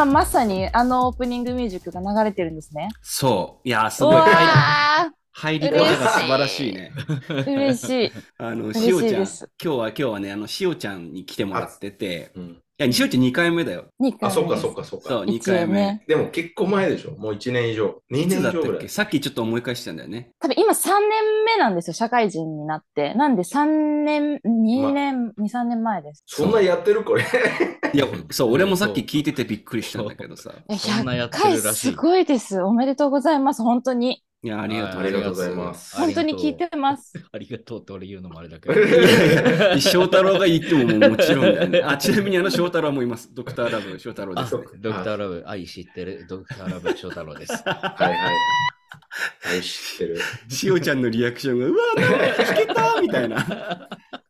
今まさにあのオープニングミュージックが流れてるんですね。そう。いやー、すうごい。入わ入り方が素晴らしいね。ー嬉しい。あの、嬉しおちゃん、今日は今日はね、あの、しおちゃんに来てもらってて、うん、いや、しおちゃん2回目だよ。二回あ、そっか目そっかそっか。そう、2一応回目。ねでも結構前でしょ？もう1年以上。2いつだったっ年以上ぐらい。け？さっきちょっと思い返したんだよね。多分今3年目なんですよ、社会人になって。なんで3年、2年、2、3年前です。そんなやってるこれ？いや、そう、俺もさっき聞いててびっくりしたんだけどさ。えそんなや100ってる回らしいすごいです。おめでとうございます、本当に。いや、ありがとうありがとうございます本当に聞いてます。ありがとうって俺言うのもあれだけど。いやいや翔太郎が言ってももちろんだよね。あ、ちなみにあの翔太郎もいます。ドクターラブ翔太郎であす、ね。ドクターラブ、愛知ってるドクターラブ翔太郎です。はいはい。はい、知ってる。しおちゃんのリアクションが、うわ、なんか聞けたみたいな。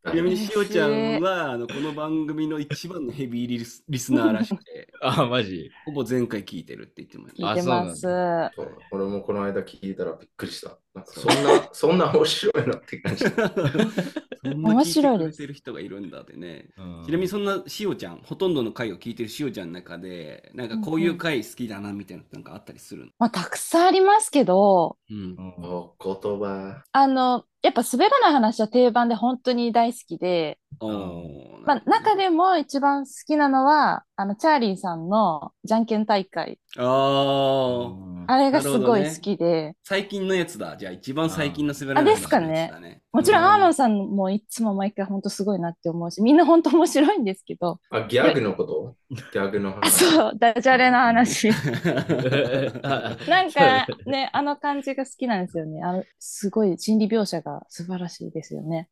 ちなみにしおちゃんは、あのこの番組の一番のヘビーリスリスナーらしくて、あ、マジ？ほぼ前回聞いてるって言ってました。聞いてます。そう俺もこの間聞いたらびっくりした。なんかそんな、そんな面白いのって感じ。そんな面白いです聞てる人がいるんだってね。うんちなみにそんなしおちゃん、ほとんどの回を聞いてるしおちゃんの中で、なんかこういう回好きだなみたいなのなんかあったりするの？まあ、たくさんありますけど、うんう。んお言葉。あの、やっぱ滑らない話は定番で本当に大好きで、まあ、中でも一番好きなのは、あの、チャーリーさんのじゃんけん大会。あーあれがすごい好きで、最近のやつだ。じゃあ一番最近の滑らあないですかね。もちろんうアーロンさんもいつも毎回本当すごいなって思うし、みんな本当面白いんですけど、あ、ギャグのこと？ギャグのあ、話。そう、ダジャレの話。あ なんかね、あの感じが好きなんですよね。あの、すごい心理描写が素晴らしいですよね。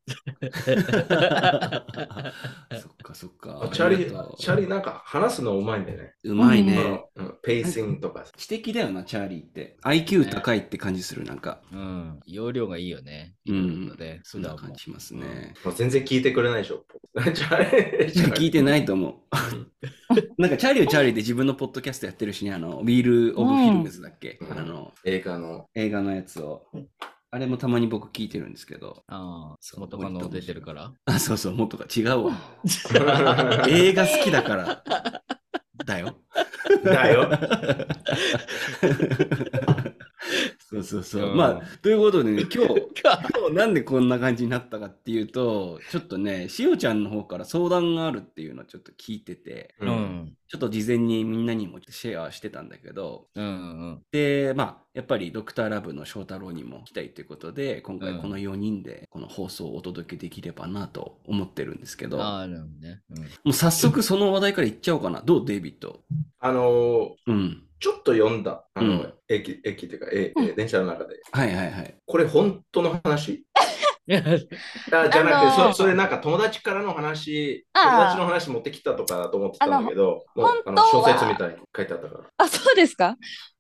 そっかそっか。あチャリチャリなんか話すのうまいんだよね。うまいね。うんうんペーシングとか。知的だよな、チャーリーって。IQ 高いって感じする、なんか。うん、容量がいいよね。うんいろいろとねそんな感じしますね。もう全然聞いてくれないでしょ。チャリ聞いてないと思う。なんか、チャーリーはチャーリーで自分のポッドキャストやってるしね、あの、ウィール・オブ・フィルムズだっけ、うんあの、映画の。映画のやつを。あれもたまに僕聞いてるんですけど。ああ、そう元カノ出てるから？あ、そうそう、もっとか違うわ。映画好きだから。だよ。だよ。そうそうそう。うんまあ、ということでね、今日、今日なんでこんな感じになったかっていうと、ちょっとね、しおちゃんの方から相談があるっていうのをちょっと聞いてて、う。うんん。ちょっと事前にみんなにもシェアしてたんだけど、うんうんで、まあ、やっぱりドクターラブの翔太郎にも来たいということで、今回うんこの4人でこの放送をお届けできればなと思ってるんですけうん。ど、ああ、なるほどね。うんもう早速その話題からいっちゃおうかな。どうデイビッド？あのー、うん。ちょっと読んだ。あの、うん駅、駅っていうか、ええ電車の中で。はいはいはい。これ本当の話？あじゃなくて、あのーそそれなんか友達からの話、友達の話持ってきたとかだと思ってたんだけど、もう本当あの小は説みたいに書いてあったから。あ、そうですか？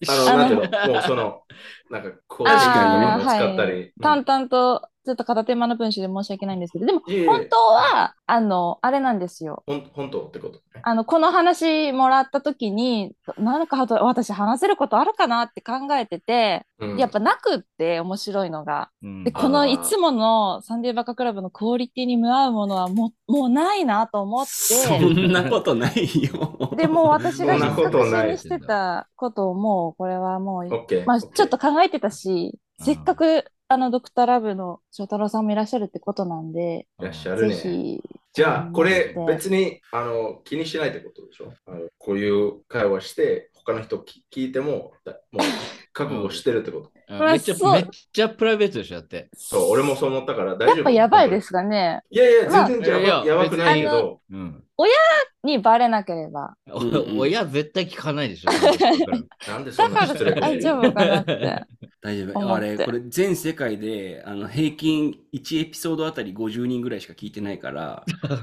あの、なんていうの、もうその、なんか、公式に使ったり。淡々と、ちょっと片手間の文章で申し訳ないんですけど、でも、本当は、あの、あれなんですよ。ほん本当ってことね。あの、この話もらった時に、なんか私話せることあるかなって考えてて、うんやっぱなくって面白いのが。うんで、このいつものサンデーバカクラブのクオリティに見合うものはもうもうないなと思っそて、んなことないよ。でもう私がそんなことないにしてたことをもうこれはもう。まあ、ちょっと考えてたし、うんせっかくあのドクターラブの翔太郎さんもいらっしゃるってことなんで、いらっしゃるぜね。ひ、じゃあ、これうん別にあの気にしないってことでしょ？あのこういう会話して、他の人き聞いても、だもう覚悟してるってこと？あめっちゃ、めっちゃプライベートでしょ、だって。そう、俺もそう思ったから大丈夫。やっぱやばいですかね。いやいや、まあ全然やば,、いやいややばくないけ別ど、うん。にバレなければ。親絶対聞かないでしょ。なんでそんな失礼大丈夫かなって。大丈夫。あれ、これ全世界であの平均1エピソードあたり50人ぐらいしか聞いてないから、この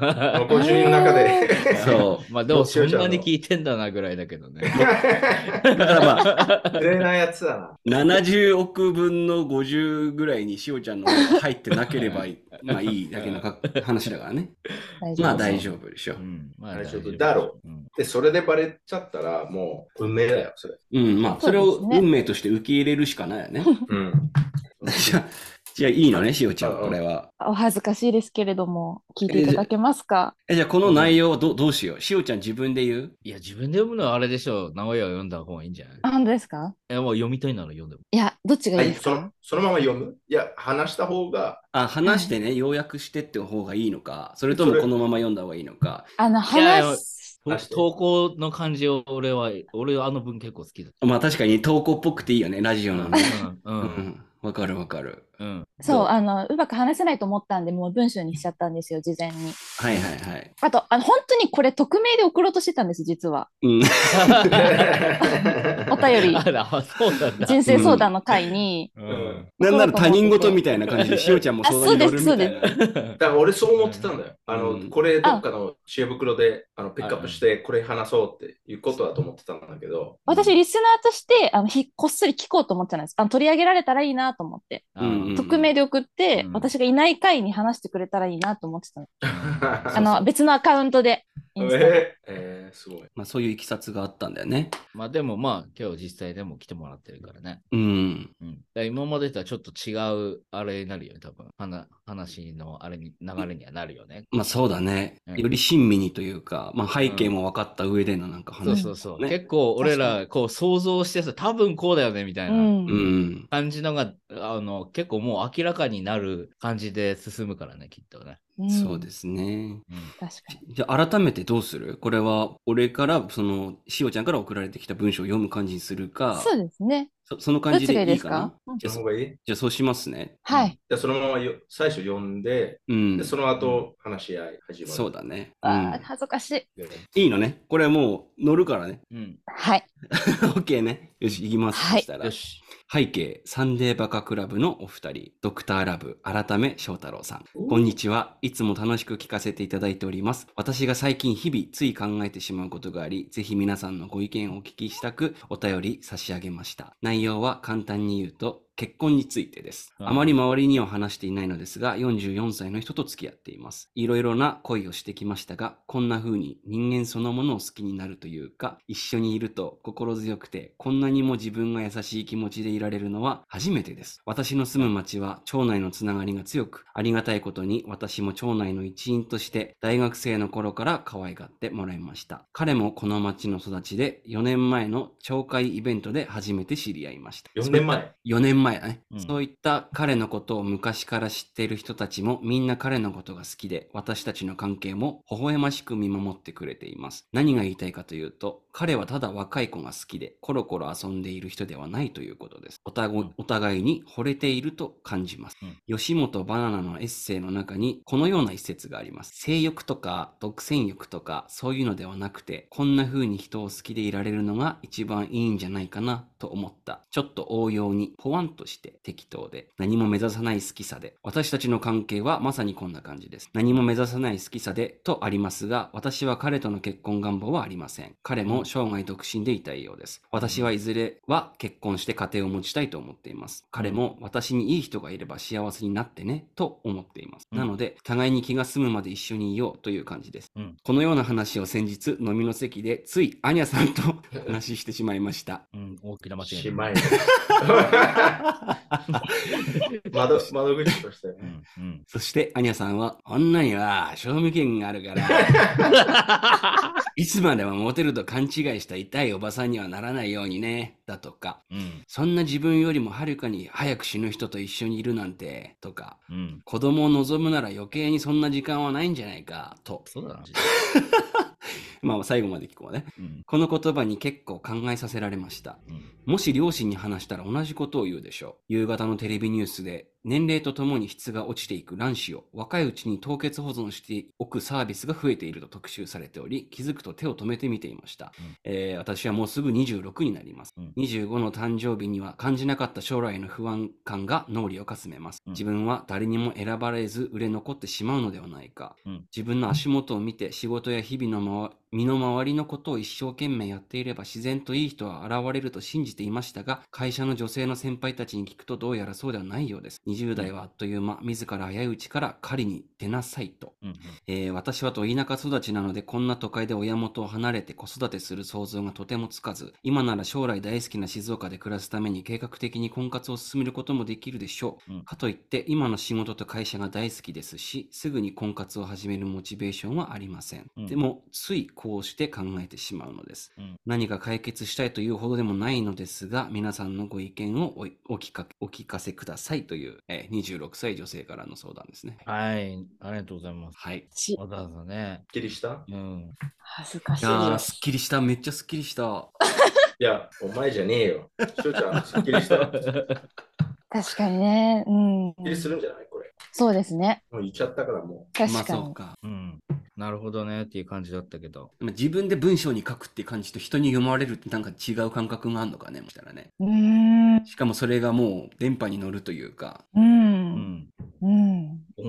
50人の中で。そう。まあでもそんなに聞いてんだなぐらいだけどね。だからまあ、失礼なやつだな。70億分の50ぐらいにしおちゃんの入ってなければいいまあいいだけのか話だからね。まあ大丈夫でしょう。ん、まあ大丈夫だろう。うんで、それでバレちゃったら、もう運命だよ、それ。うん、まあそれを運命として受け入れるしかないよね。うん。じゃあじゃあいいのね、しおちゃん、うんうんこれは。お恥ずかしいですけれども、聞いていただけますか？え、じゃあこの内容はどどうしよう？しおちゃん自分で言う？いや、自分で読むのはあれでしょう。名古屋を読んだ方がいいんじゃない？あ、本当ですかいや、もう読みたいなら読んでも。いや、どっちがはいい、いですそのかそのまま読む？いや、話した方が、あ、話してね、要約してって方がいいのか、それともこのまま読んだ方がいいのか。あの、話す、投稿の感じを俺は、俺はあの文結構好きだ。まあ確かに投稿っぽくていいよね、ラジオのね。う。うんん、わかるわかる。うん。そう、あの、うまく話せないと思ったんで、もう文章にしちゃったんですよ、事前に。はいはいはい。あと、あの、本当にこれ匿名で送ろうとしてたんです、実は。うん。お便りあら、そうなんだ。人生相談の会に、うん。なんなら他人事みたいな感じで、しおちゃんも相談に乗るみたいな。だから俺そう思ってたんだよ。あの、うんこれどっかの知恵袋であのピックアップして、これ話そうっていうことだと思ってたんだけど、私、リスナーとして、あの、ひこっそり聞こうと思ってたんです。あの、取り上げられたらいいなと思って。うんうん匿名で送って、うん私がいない回に話してくれたらいいなと思ってたの。あ あの、別のアカウントで。えーえーすごい。まあそういういきさつがあったんだよね。まあでもまあ、今日実際でも来てもらってるからね。うん。うん。今までとはちょっと違うあれになるよね、多分。話話のあれに、流れにはなるよね。まあそうだね。うんより親身にというか、まあ背景も分かった上でのなんかそう話。そうそう。ね結構俺ら、こう想像してさ、多分こうだよね、みたいうな。ん。うん。感じのが、あの、結構もう明らかになる感じで進むからね、きっとね。うんそうですね。うん。確かに。じゃあ改めてどうする？これは俺から、その、しおちゃんから送られてきた文章を読む感じにするか、そうですね。そその感じでいいか？な？じゃあそその方がいい？じゃあそうしますね。はい。でそのままよ最初読んで、うんで。その後話し合い始まる。そうだね。うあんー恥ずかしい。いいのね。これはもう乗るからね。うん。はい。OK ね。よし、行きます。はいそしたらよ。し。背景、サンデーバカクラブのお二人、ドクターラブ、改め翔太郎さん。こんにちは。いつも楽しく聞かせていただいております。私が最近日々つい考えてしまうことがあり、ぜひ皆さんのご意見をお聞きしたくお便り差し上げました。内内容は簡単に言うと、結婚についてです。うんあまり周りには話していないのですが、44歳の人と付き合っています。いろいろな恋をしてきましたが、こんな風に人間そのものを好きになるというか、一緒にいると心強くて、こんなにも自分が優しい気持ちでいられるのは初めてです。私の住む町は町内のつながりが強く、ありがたいことに私も町内の一員として大学生の頃から可愛がってもらいました。彼もこの町の育ちで、4年前の町会イベントで初めて知り合いました。4年前？4年前だね、うん。そういった彼のことを昔から知っている人たちもみんな彼のことが好きで私たちの関係も微笑ましく見守ってくれています。何が言いたいかというと彼はただ若い子が好きでコロコロ遊んでいる人ではないということです。お互いうん。お互いに惚れていると感じます、うん。吉本バナナのエッセイの中にこのような一節があります。性欲とか独占欲とかそういうのではなくてこんな風に人を好きでいられるのが一番いいんじゃないかなと思った。ちょっと応用にポワンとして適当で何も目指さない好きさで私たちの関係はまさにこんな感じです。何も目指さない好きさでとありますが私は彼との結婚願望はありません。彼も生涯独身でいたいようです。私はいずれは結婚して家庭を持ちたいと思っています。彼も私にいい人がいれば幸せになってねと思っています、うん。なので互いに気が済むまで一緒にいようという感じです、うん。このような話を先日飲みの席でついアニャさんと 話してしまいました。うん、大きな間違いし。まい。窓窓口としてね。うん、うん。そして、アニャさんは、女には賞味期限があるから、いつまでもモテると勘違いした痛いおばさんにはならないようにね、だとか、うん、そんな自分よりもはるかに早く死ぬ人と一緒にいるなんて、とか、うん。子供を望むなら余計にそんな時間はないんじゃないか、と。そうだな。まあ、最後まで聞こうね。うん、この言葉に結構考えさせられました。うん。もし両親に話したら同じことを言うでしょう。夕方のテレビニュースで、年齢とともに質が落ちていく卵子を若いうちに凍結保存しておくサービスが増えていると特集されており、気づくと手を止めて見ていました。うんえー私はもうすぐ26になります。うん25の誕生日には感じなかった将来の不安感が脳裏をかすめます。うん自分は誰にも選ばれず売れ残ってしまうのではないか。うん自分の足元を見て仕事や日々の身の回りのことを一生懸命やっていれば自然といい人は現れると信じていましたが、会社の女性の先輩たちに聞くとどうやらそうではないようです。20代はあっという間、自ら早いうちから狩りに出なさいと。うん。えー私はと田舎育ちなのでこんな都会で親元を離れて子育てする想像がとてもつかず今なら将来大好きな静岡で暮らすために計画的に婚活を進めることもできるでしょう、うん。かといって今の仕事と会社が大好きですしすぐに婚活を始めるモチベーションはありません、うん。でもついこうして考えてしまうのです、うん何か解決したいというほどでもないのですが皆さんのご意見をお聞かお聞かせくださいという、えー26歳女性からの相談ですねはい、ありがとうございます。はいちわざわざね。っきりした？うん。恥ずかしいす。すっきりした。めっちゃすっきりした。いや、お前じゃねえよ。しょうちゃん、すっきりした？す っ確かにね。うん。きりするんじゃない？これ。そうですね。もう言っちゃったからもまあ確かに。そうか。うん。なるほどねっていう感じだったけど。自分で文章に書くっていう感じと人に読まれるってなんか違う感覚があるのかね、もしたらね。うーん。しかもそれがもう電波に乗るというか。う。うん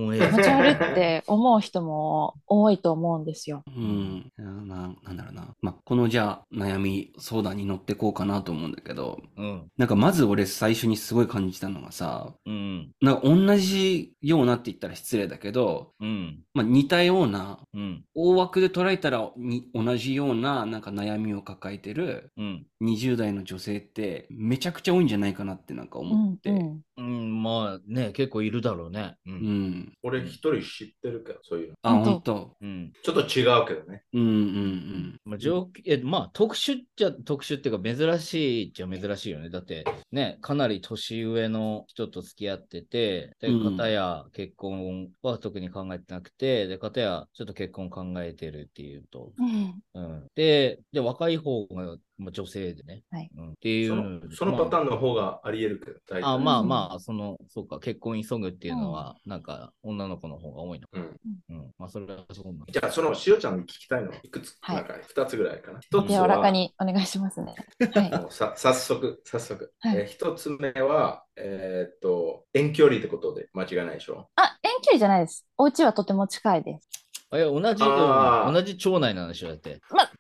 ん。うん。オンエ気持ち悪いア。って思う人も多いと思うんですよ。うん。なななんだろうな。まあ、このじゃあ悩み相談に乗ってこうかなと思うんだけど、うん。なんかまず俺最初にすごい感じたのがさ、うん。なんか同じようなって言ったら失礼だけど、うん。まあ似たような、うん。大枠で捉えたらに同じようななんか悩みを抱えてるうん。20代の女性ってめちゃくちゃ多いんじゃないかなってなんか思って。うんうん。まあね、結構いるだろうね。う。うんん。う。俺一人知ってるけど、そういうの。あ、本当。うん。ちょっと違うけどね。うんうんまあ、上えまあ、特殊っちゃ特殊っていうか、珍しいっちゃ珍しいよね。だって、ね、かなり年上の人と付き合ってて、で、うん片や結婚は特に考えてなくて、で、片やちょっと結婚考えてるっていうと、うん。うん。で、で、若い方が、まあ、女性でね。はいうん、っていうそのそのパターンの方があり得るけど、大体あまあうんまあ、その、そうか、結婚急ぐっていうのは、なんか、女の子の方が多いの。うん。うん。まあ、それはそうなんだ。じゃあ、そのしおちゃんに聞きたいの？いくつ、はいなんか二つぐらいかな？一つ柔らかは、にお願いしますね。はい。もうさ早速、早速。はいえー一つ目は、えーっと、遠距離ってことで間違いないでしょ？あ、遠距離じゃないです。お家はとても近いです。え、同じ、あー同じ町内なんでしょだって。まあ、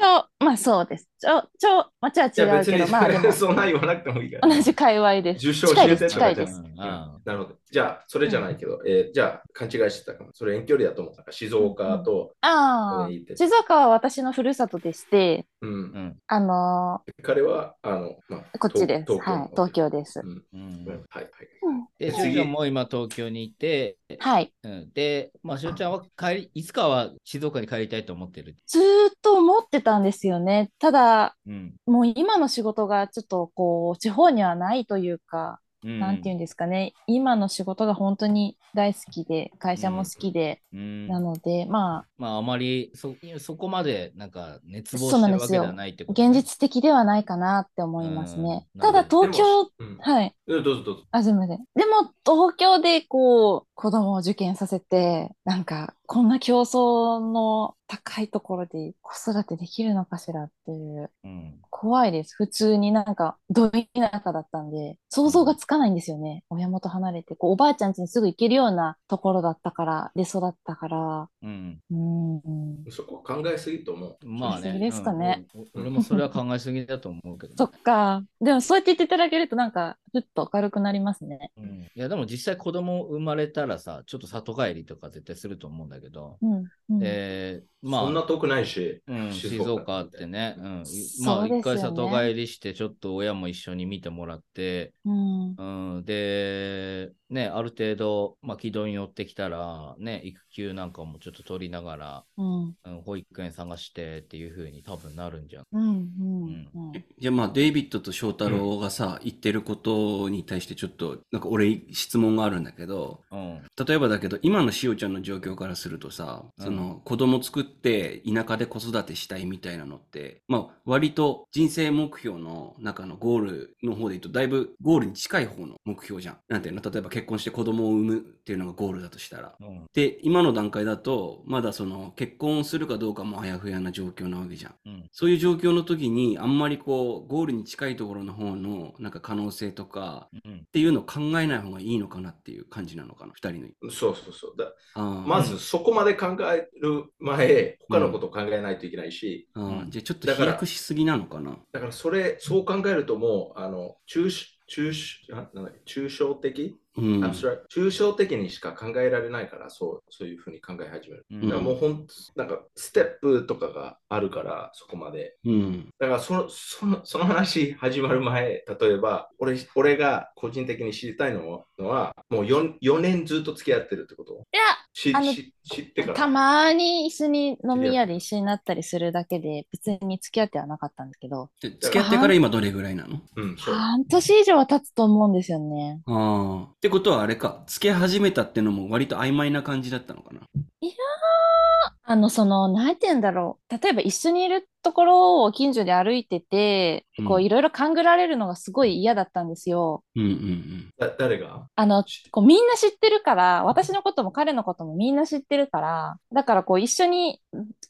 ちょ、まあそうです。ちょ、ちょ、町は違うけど、まあでも、そんな言わなくてもいいから。同じ界隈です。受賞近いです、近いです。うんなるほど。じゃあ、それじゃないけど、えーじゃあ、勘違いしてたかも。それ遠距離だと思った。静岡と、ああ静岡は私のふるさとでして、うんう。ん。あの彼は、あの、まあ、ーこっちです。東はい、東京ですう。ん。はい、はい。で、し次ゅうちゃんも今東京にいて、はい。うん、で、まあ、しゅうちゃんは帰り、いつかは静岡に帰りたいと思ってる。ずーっと思ってたんですよね。ただ、うん。もう今の仕事がちょっとこう、地方にはないというか、うん、なんていうんですかね。今の仕事が本当に大好きで、会社も好きで、うん。なので、ままあ、あまりそ、そこまで、なんか、熱望そうしてるわけでなんですよはないってこあ、とね、現実的ではないかなって思いますね。うんただ、東京、うんはい。うんどうぞどうぞ。あ、すみません。でも、東京でこう、子供を受験させて、なんか、こんな競争の高いところで子育てできるのかしらっていう、うん。怖いです。普通になんか、ど田舎だったんで、想像がつかないんですよね。親元離れて、こう、おばあちゃん家にすぐ行けるようなところだったから、で育ったから、うん。うーん。そこ考えすぎと思う。まあね。ですかねうん。お俺もそれは考えすぎだと思うけど、そっか。でも、そうやって言っていただけると、なんか、ふっと明るくなりますね。うん。いや、でも実際子供生まれたらさ、ちょっと里帰りとか絶対すると思うんだけど、うん。うん、えー、まあ、そんな遠くないし、うん、静静岡岡ってね、うん、まあ一回里帰りして、ちょっと親も一緒に見てもらって、うん。うん、で、ね、ある程度、まあ、軌道に乗ってきたら、ね、育休なんかもちょっと取りながら、うん。うん、保育園探してっていう風に多分なるんじゃん。うん。うん。うん。じゃあまあデイビッドと翔太郎がさ、言ってることに対してちょっとなんか俺質問があるんだけどうん、例えばだけど今のしおちゃんの状況からするとさ、うんその子供作って田舎で子育てしたいみたいなのってまあ割と人生目標の中のゴールの方で言うとだいぶゴールに近い方の目標じゃん。なんていうの例えば結婚して子供を産むっていうのがゴールだとしたら。うん、で今の段階だとまだその結婚するかどうかもあやふやな状況なわけじゃん。うん、そういう状況の時にあんまりこうゴールに近いところの方のなんか可能性とかうん。っていうのを考えない方がいいのかなっていう感じなのかな二人の。そうそうそう。だまずそこまで考える前、他のことを考えないといけないし、うんじゃあちょっとだから飛躍しすぎなのかな。だからそれ、そう考えるともう、あの、抽抽あなんだっけ抽象的、うん。抽象的にしか考えられないから、そうそういうふうに考え始める。うんだからもうほん、なんかステップとかがあるから、そこまで。うん。だからそのそのその話始まる前、例えば俺俺が個人的に知りたいのは、もう 4, 4年ずっと付き合ってるってこと？いや、知ってから。たまに一緒に飲み屋で一緒になったりするだけで、別に付き合ってはなかったんですけど、で付き合ってから今どれぐらいなの？半年以上は経つと思うんですよね。ああ。ってことはあれか、付き始めたってのも割と曖昧な感じだったのかな？あの、その、なんて言うんだろう。例えば一緒にいるところを近所で歩いてて、こううんいろいろ勘ぐられるのがすごい嫌だったんですよ。うんうんだ誰が？あの、こうみんな知ってるから、私のことも彼のこともみんな知ってるから、だからこう一緒に、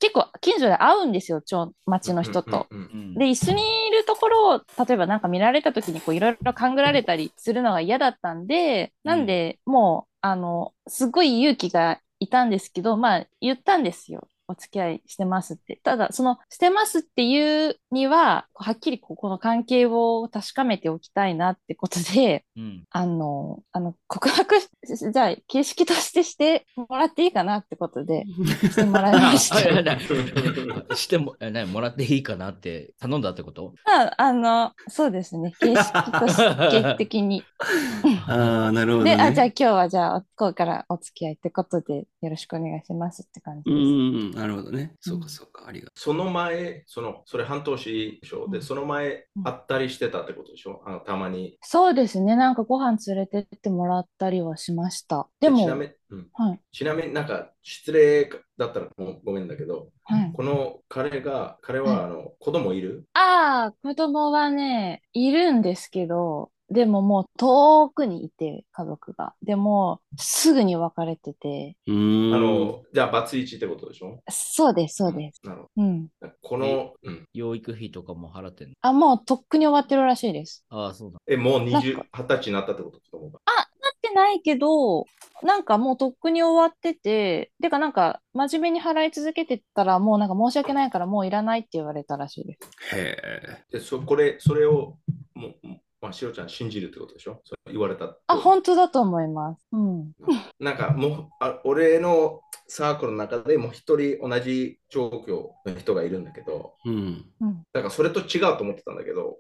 結構近所で会うんですよ、町町の人と。うんうんうんうんで、一緒にいるところを、例えばなんか見られた時にこういろいろ勘ぐられたりするのが嫌だったんで、なんで、もう、あの、すごい勇気がいたんですけど、まあ、言ったんですよ。お付き合いしてますって。ただ、その、してますっていうには、はっきりこうこの関係を確かめておきたいなってことで、うん。あの、あの、告白し、じゃあ、形式としてしてもらっていいかなってことで、してもらいました。しても、え何もらっていいかなって頼んだってこと？ああの、そうですね。形式として的に。ああ、なるほど、で、ね。あ、じゃあ今日はじゃあ、こうからお付き合いってことで、よろしくお願いしますって感じうんです。うんうん、なるほどね。そうかそうか、ありがとその前、そのそれ半年でしょ。で、うんその前うん会ったりしてたってことでしょ？あのたまに。そうですね。なんかご飯連れてってもらったりはしました。でも、ちなみに、うん、はい、ちなみになんか失礼だったらもうごめんだけど、はい。この彼が、彼はあの子供いる？ああ、子供はね、いるんですけど、でももう遠くにいて、家族が。でも、すぐに別れてて。あの、じゃあバツイチってことでしょ？そうです、そうです。なるほうん。ど。この、うん。養育費とかも払ってんの？あ、もうとっくに終わってるらしいです。ああ、そうだ。え、もうなん20か20歳になったってこと？子供が。なってないけど、なんかもうとっくに終わってて、てかなんか真面目に払い続けてたらもうなんか申し訳ないからもういらないって言われたらしいです。へえ。で、そこれ、それを、もう、まあ、しろちゃん信じるってことでしょ？そ言われたあ、本当だと思います。うん。なんかもうあ、俺のサークルの中でもう一人同じ状況の人がいるんだけど、うん。うん。だからそれと違うと思ってたんだけど、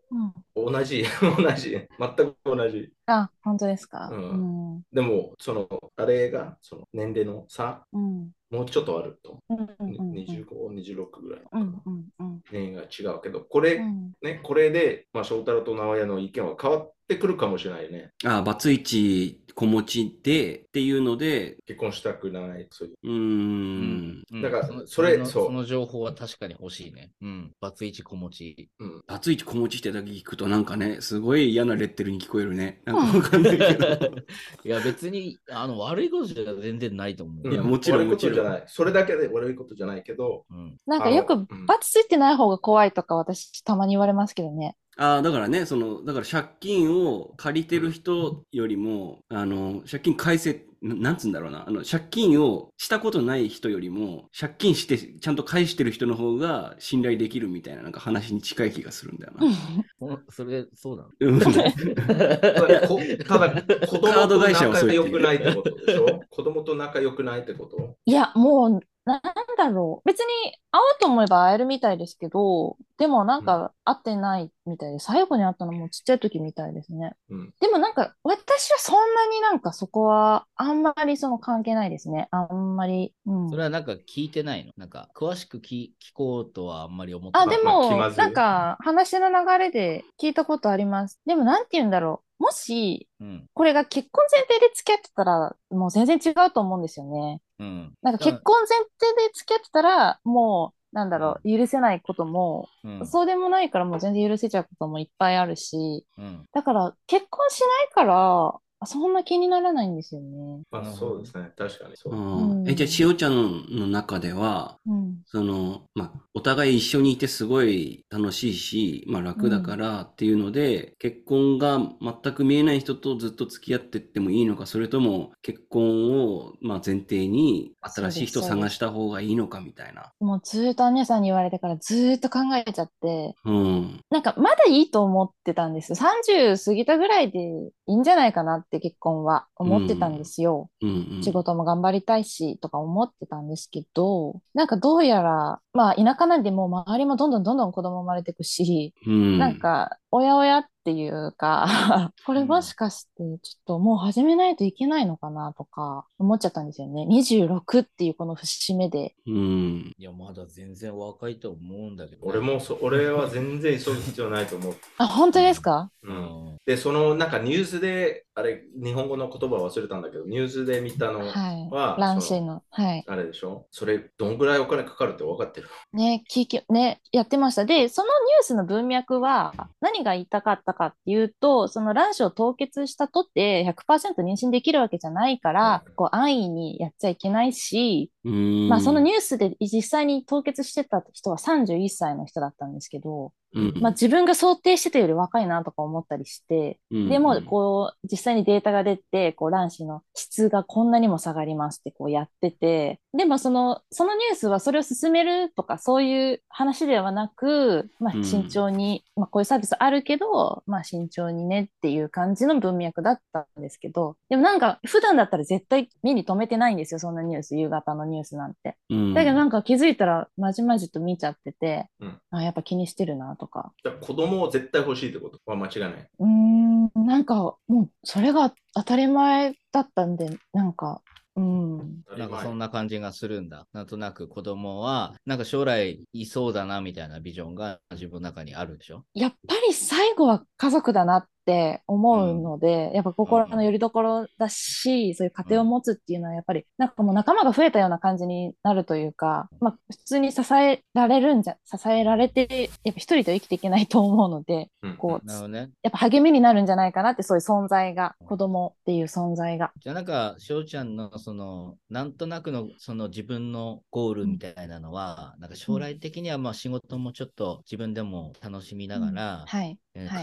うん。同じ、同じ、全く同じ。あ、本当ですか？ううんん。でも、その、あれが、その年齢の差、うん。もうちょっとあると。うん。うん。うん。25、26ぐらい。うん。うん。うん。年が違うけど、これ、うん。ね、これで、まあ、翔太郎と直哉の意見は変わってくるかもしれないよね。ああ、バツイチ子持ちでっていうので、結婚したくない、そういう。うーん。うんだからのそれのそうその情報は確かに欲しいね。うん。バツイチ子持ち。うん。バツイチ子持ちってだけ聞くとなんかね、すごい嫌なレッテルに聞こえるね。なんかわかんないけど。いや、別にあの悪いことじゃ全然ないと思う。いやもちろんもちろんじゃない。それだけで悪いことじゃないけど、うん。なんかよくバツついてない方が怖いとか私たまに言われますけどね。ああ、だからね、その、だから借金を借りてる人よりも、あの、借金返せ、ななんつうんだろうな、あの、借金をしたことない人よりも、借金してちゃんと返してる人の方が信頼できるみたいな、なんか話に近い気がするんだよな。それ、そうだ。うん。ただ、こただ子供カードと会社はそう仲言ってる。良くないってことでしょ？子供と仲良くないってこと？いや、もう、なんだろう。別に会おうと思えば会えるみたいですけど、でもなんか会ってないみたいで、最後に会ったのもちっちゃい時みたいですね。うん。でもなんか、私はそんなになんかそこは、あんまりその関係ないですね。あんまり。うんそれはなんか聞いてないの？なんか詳しく聞聞こうとはあんまり思ってあ、ない。でも、まあ気まずいなんか話の流れで聞いたことあります。でも、なんて言うんだろう。もし、うん。これが結婚前提で付き合ってたら、もう全然違うと思うんですよね。うん。なんか結婚前提で付き合ってたら、もう、なんだろう、許せないことも、うん。そうでもないからもう全然許せちゃうこともいっぱいあるし、うん。だから結婚しないから、そんな気にならないんですよね。まあそうですね。確かにそうう。んうんえ、じゃあ、しおちゃんの中では、うん。その、まあ、お互い一緒にいてすごい楽しいし、まあ楽だからっていうので、結婚が全く見えない人とずっと付き合ってってもいいのか、それとも結婚を、まあ、前提に新しい人を探した方がいいのかみたいな。もうずーっとアニャさんに言われてからずーっと考えちゃって、うん。なんかまだいいと思ってたんですよ。30過ぎたぐらいでいいんじゃないかなって結婚は思ってたんですよ。うんうん。仕事も頑張りたいしとか思ってたんですけど、なんかどうやら、まあ田舎なんでもう周りもどんどんどんどん子供生まれてくし、うん。なんか、おやおやっていうか、これもしかして、ちょっともう始めないといけないのかなとか思っちゃったんですよね。26っていうこの節目で。うん。いや、まだ全然若いと思うんだけどね、俺もそ、俺は全然急ぐ必要ないと思う。あ、本当ですか？う。うんん。で、そのなんかニュースで、あれ、日本語の言葉忘れたんだけど、ニュースで見たのはい。は、卵子の。はい。あれでしょ？それ、どんぐらいお金かかるって分かってるね、聞き、ね、やってました。で、そのニュースの文脈は、何が言いたかったかっていうと、その卵子を凍結したとって100%妊娠できるわけじゃないから、うんこう安易にやっちゃいけないし、うん。まあそのニュースで実際に凍結してた人は31歳の人だったんですけど、うん、まあ自分が想定してたより若いなとか思ったりして、うん。でもこう実際にデータが出て、こう卵子の質がこんなにも下がりますってこうやってて、でもその、そのニュースはそれを進めるとかそういう話ではなく、まあうん。慎重に、まあこういうサービスあるけど、まあ慎重にねっていう感じの文脈だったんですけど、でもなんか普段だったら絶対目に留めてないんですよ、そんなニュース、夕方のニュースなんて。うん、だけどなんか気づいたらまじまじと見ちゃってて、うんあ、やっぱ気にしてるなとか。だから子供を絶対欲しいってこと？は間違いない。うーん、なんかもうそれが当たり前だったんで、なんか、うん。なんかそんな感じがするんだ。なんとなく子供は、なんか将来いそうだなみたいなビジョンが自分の中にあるでしょ？やっぱり最後は家族だなって思うので、やっぱ心の拠り所だし、そういう家庭を持つっていうのはやっぱり、なんかもう仲間が増えたような感じになるというか、まあ普通に支えられるんじゃ、支えられて、やっぱ一人と生きていけないと思うので、うん。こう、ね。やっぱ励みになるんじゃないかなって、そういう存在が、子供っていう存在が。じゃあなんか、翔ちゃんのその、なんとなくのその自分のゴールみたいなのは、なんか将来的にはまあ仕事もちょっと自分でも楽しみながら、はい。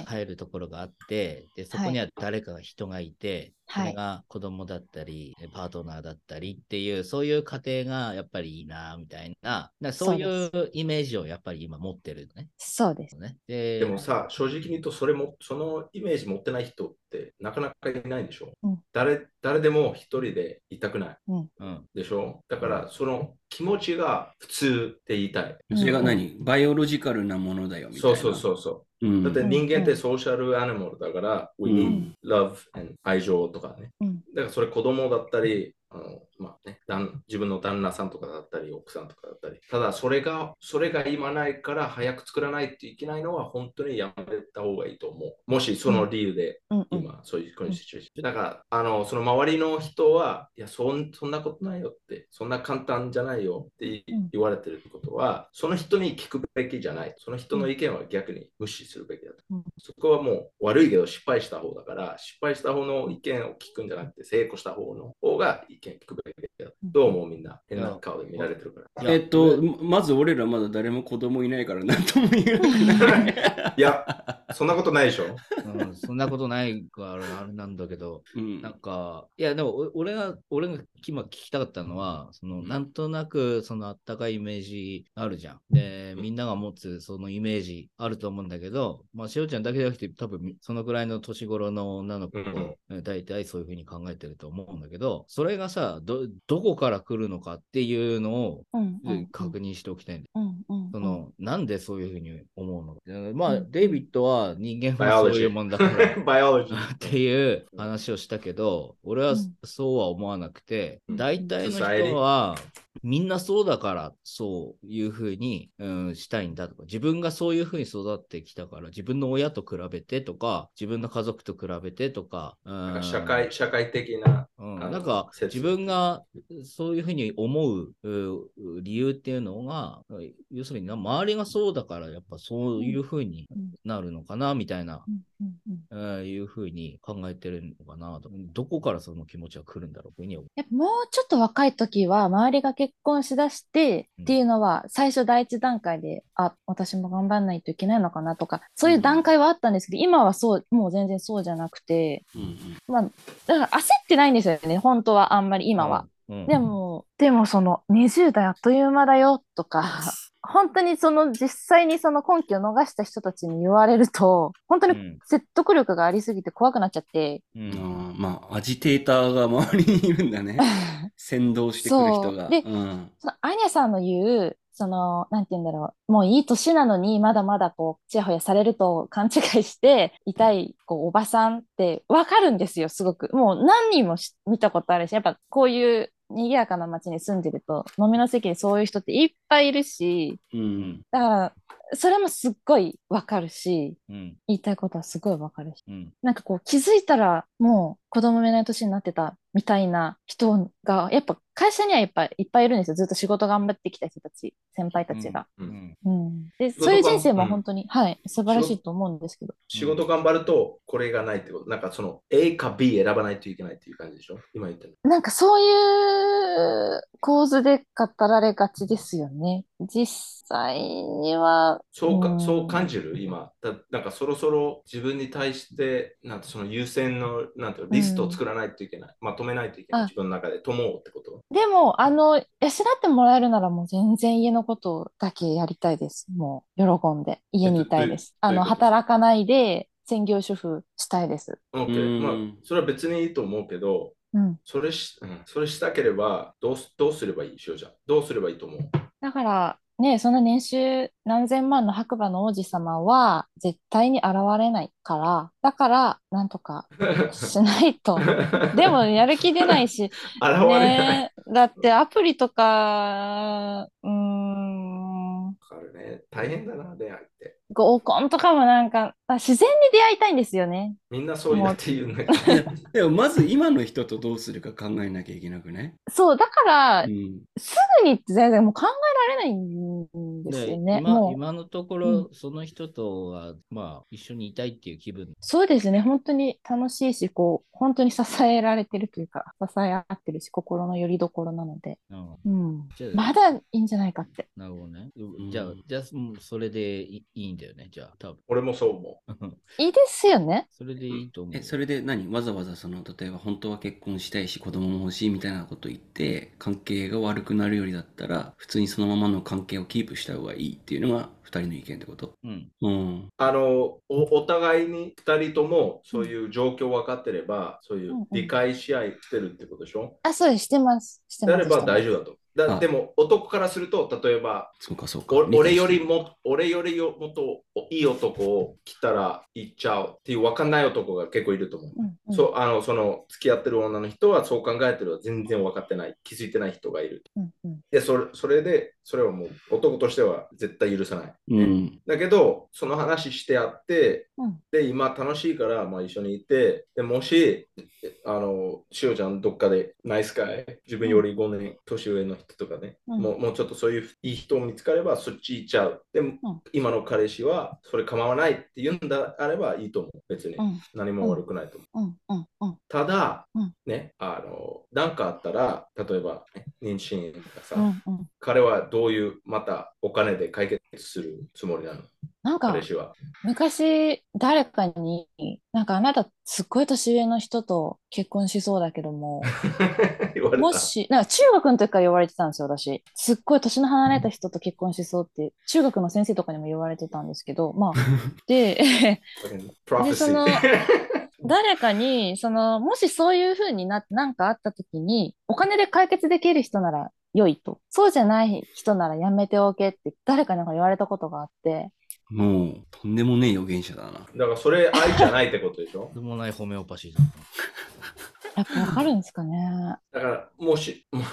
帰るところがあって、で、そこには誰かが人がいて、そはいれが子供だったり、えパートナーだったりっていう、そういう家庭がやっぱりいいな、みたいな、そういそううイメージをやっぱり今持ってるのね。そうです。ねででもさ、正直に言うと、それも、そのイメージ持ってない人ってなかなかいないでしょ？うん誰誰でも一人でいたくないうん、でしょ？だから、その気持ちが普通って言いたい。それが何？バイオロジカルなものだよみたいな。そうそうそうそう。うん。だってうん人間ってソーシャルアニマルだから、we う need ん love and 愛情とかね。うん。だからそれ子供だったり、あのまあね、旦自分の旦那さんとかだったり、奥さんとかだったり。ただそれが、それが今ないから早く作らないといけないのは本当にやめた方がいいと思う。もしその理由で。今、そういうこういうシチュエーション。だから、あの、その周りの人は、いやそん、そんなことないよって、そんな簡単じゃないよってうん言われてるってことは、その人に聞くべきじゃない。その人の意見は逆に無視するべきだと。うんそこはもう悪いけど失敗した方だから、失敗した方の意見を聞くんじゃなくて、成功した方の方が意見聞くべきだ。どう思うみんな変な顔で見られてるから。えっと、まず俺らまだ誰も子供いないから何とも言えなくない。いや、そんなことないでしょ？うん、そんなことないからあれなんだけど、うんなんか、いや、でもお俺が、俺が今聞きたかったのは、その、なんとなく、そのあったかいイメージあるじゃん。で、みんなが持つそのイメージあると思うんだけど、まあ、しおちゃんだけじゃなくて、多分、そのぐらいの年頃の女の子うん。を、大体そういうふうに考えてると思うんだけど、それがさ、ど、どこから来るのかっていうのを、確認しておきたいんだうんうんその、なんでそういうふうに思うのか。まあ、うん。デイビッドは人間はそういうもんだから。っていう話をしたけど、俺はうん。そうは思わなくて、うん。大体の人は、みんなそうだから、そういうふうに、うん、したいんだとか、自分がそういうふうに育ってきたから、自分の親と比べてとか、自分の家族と比べてとか、うん。なんか社会社会的なうん、なんか説自分がそういうふうに思うう理由っていうのが、要するにな周りがそうだからやっぱそういうふうにうん。なるのかなみたいな、いうふうに考えてるのかなと。どこからその気持ちが来るんだろうふうに思う。やっぱもうちょっと若い時は周りが結婚しだしてうん。っていうのは最初第一段階で、あ、私も頑張んないといけないのかなとか、そういう段階はあったんですけど、今はそう、もう全然そうじゃなくて、うんうん。まあ、だから焦ってないんですよね、本当はあんまり今は。うん、でも、でもその20代あっという間だよとか、本当にその実際にその根拠を逃した人たちに言われると、本当にうん説得力がありすぎて怖くなっちゃって、うんまあ、アジテーターが周りにいるんだね。先導してくる人が。そうでうん。そのアニャさんの言う、その、なんて言うんだろう、もういい年なのに、まだまだこう、ちやほやされると勘違いして、痛い、こう、おばさんってわかるんですよ、すごく。もう何人もし見たことあるし、やっぱこういう賑やかな街に住んでると、飲みの席にそういう人っていっぱいいるし、うん。だから、それもすっごいわかるし、うん言いたいことはすごいわかるし。うんなんかこう気づいたらもう子供めない年になってたみたいな人が、やっぱ会社にはやっぱいっぱいいるんですよ。ずっと仕事頑張ってきた人たち、先輩たちが。ううんんうん。で、そういう人生もうん本当に、はい、素晴らしいと思うんですけど。仕事頑張るとこれがないってこと。なんかその A か B 選ばないといけないっていう感じでしょ？今言ったの。なんかそういう構図で語られがちですよね。実際には、そうか、うんそう感じる？今だ。なんかそろそろ自分に対して、なんてその優先のなんていうのリストを作らないといけない。まとめないといけない。あ自分の中でと思うってこと？でも、あの、養ってもらえるならもう全然家のことだけやりたいです。もう、喜んで。家にいたいです。あの、働かないで専業主婦したいです。OK うんまあ、それは別にいいと思うけど、うん。それし,、うん、それしたければどうす、どうすればいい？しおちゃん。どうすればいいと思う？だから、ね、その年収何千万の白馬の王子様は絶対に現れないから、だから、なんとか しないと。でも、やる気出ないし、現れない。ね、だってアプリとか、うーん、わかるね。大変だな、恋愛って。合コンとかもなんか、あ自然に出会いたいんですよね。みんなそうやって言うんだけど。でもまず今の人とどうするか考えなきゃいけなくね。そう、だから、うん。すぐにって全然もう考えられないんですでよね。今今のところ、その人とは、まあ、一緒にいたいっていう気分。そうですね。本当に楽しいし、こう、本当に支えられてるというか、支え合ってるし、心の拠り所なので、うんまだいいんじゃないかって。なるほどね。んじゃあ、じゃあ、それでいいいんだよね。じゃあ、多分。俺もそう思いいですよね。それでいいと思う。え、それで何？わざわざその、例えば本当は結婚したいし子供も欲しいみたいなこと言って、関係が悪くなるよりだったら、普通にそのままの関係をキープした方がいいっていうのが二人の意見ってこと？うん。うん。う。あの、おお互いに二人ともそういう状況分かってれば、そういう理解し合いしてるってことでしょ？あ、そうです。してます。してます。であれば大丈夫だと。だあでも男からすると、例えば、そうかそうか。お俺よりも、俺よりもっといい男を来たら行っちゃうっていう分かんない男が結構いると思う。うんうん。そうあのその付き合ってる女の人はそう考えてるは全然分かってない気づいてない人がいる。うんうん。でそれそれでそれはもう男としては絶対許さない、うん。だけどその話してあってうん。で今楽しいから、まあ、一緒にいてでもしあのしおちゃんどっかでナイスガイ自分より5年年上の人とかね、うん。もうもうちょっとそういういい人を見つかればそっち行っちゃう。でも、うん。今の彼氏はそれ構わないって言うんだあればいいと思う。別に、うん。何も悪くないと思う。ただ、うん。ね、あの、なんかあったら、例えば、ね、妊娠とかさ、彼はどういう、またお金で解決するつもりなの？なんか。昔誰かになんかあなたすっごい年上の人と結婚しそうだけども。もしなんか中学の時から言われてたんですよ私すっごい年の離れた人と結婚しそうって中学の先生とかにも言われてたんですけどまあ ででそのー。誰かにそのもしそういう風になって何かあった時にお金で解決できる人なら良いとそうじゃない人ならやめておけって誰かに言われたことがあってもう、とんでもねえ予言者だな。だからそれ愛じゃないってことでしょ？とんでもないホメオパシーだ。やっぱわかるんですかねだから、もし、もう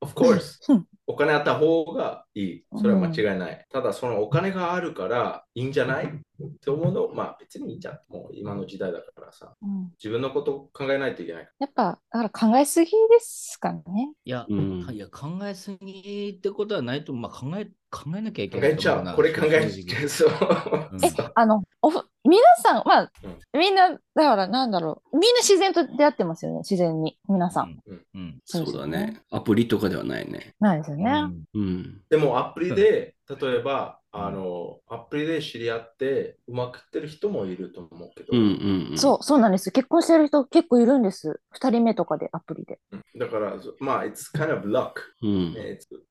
of course うん、お金あった方がいい。それは間違いない。ただ、そのお金があるからいいんじゃない？って思うの、まあ別にいいじゃん。もう今の時代だからさ。うん自分のことを考えないといけない。やっぱ、だから考えすぎですかね。いや、うんいや考えすぎってことはないと、まあ、考え考えなきゃいけ考ないと思な。えちゃう。これ考えちゃう。そう。うんえ、あの、おふ皆さん、まあ、うんみんな、だからなんだろう。みんな自然と出会ってますよね。自然に。皆さん。うん。そうだそうですよねね。アプリとかではないね。ないですよね。うん。でもアプリで、例えば、あの、アプリで知り合ってうまくいってる人もいると思うけど、うんうんうん。そう、そうなんです。結婚してる人結構いるんです。二人目とかで、アプリで。うんだから、まあ、it's kind of luck. うん。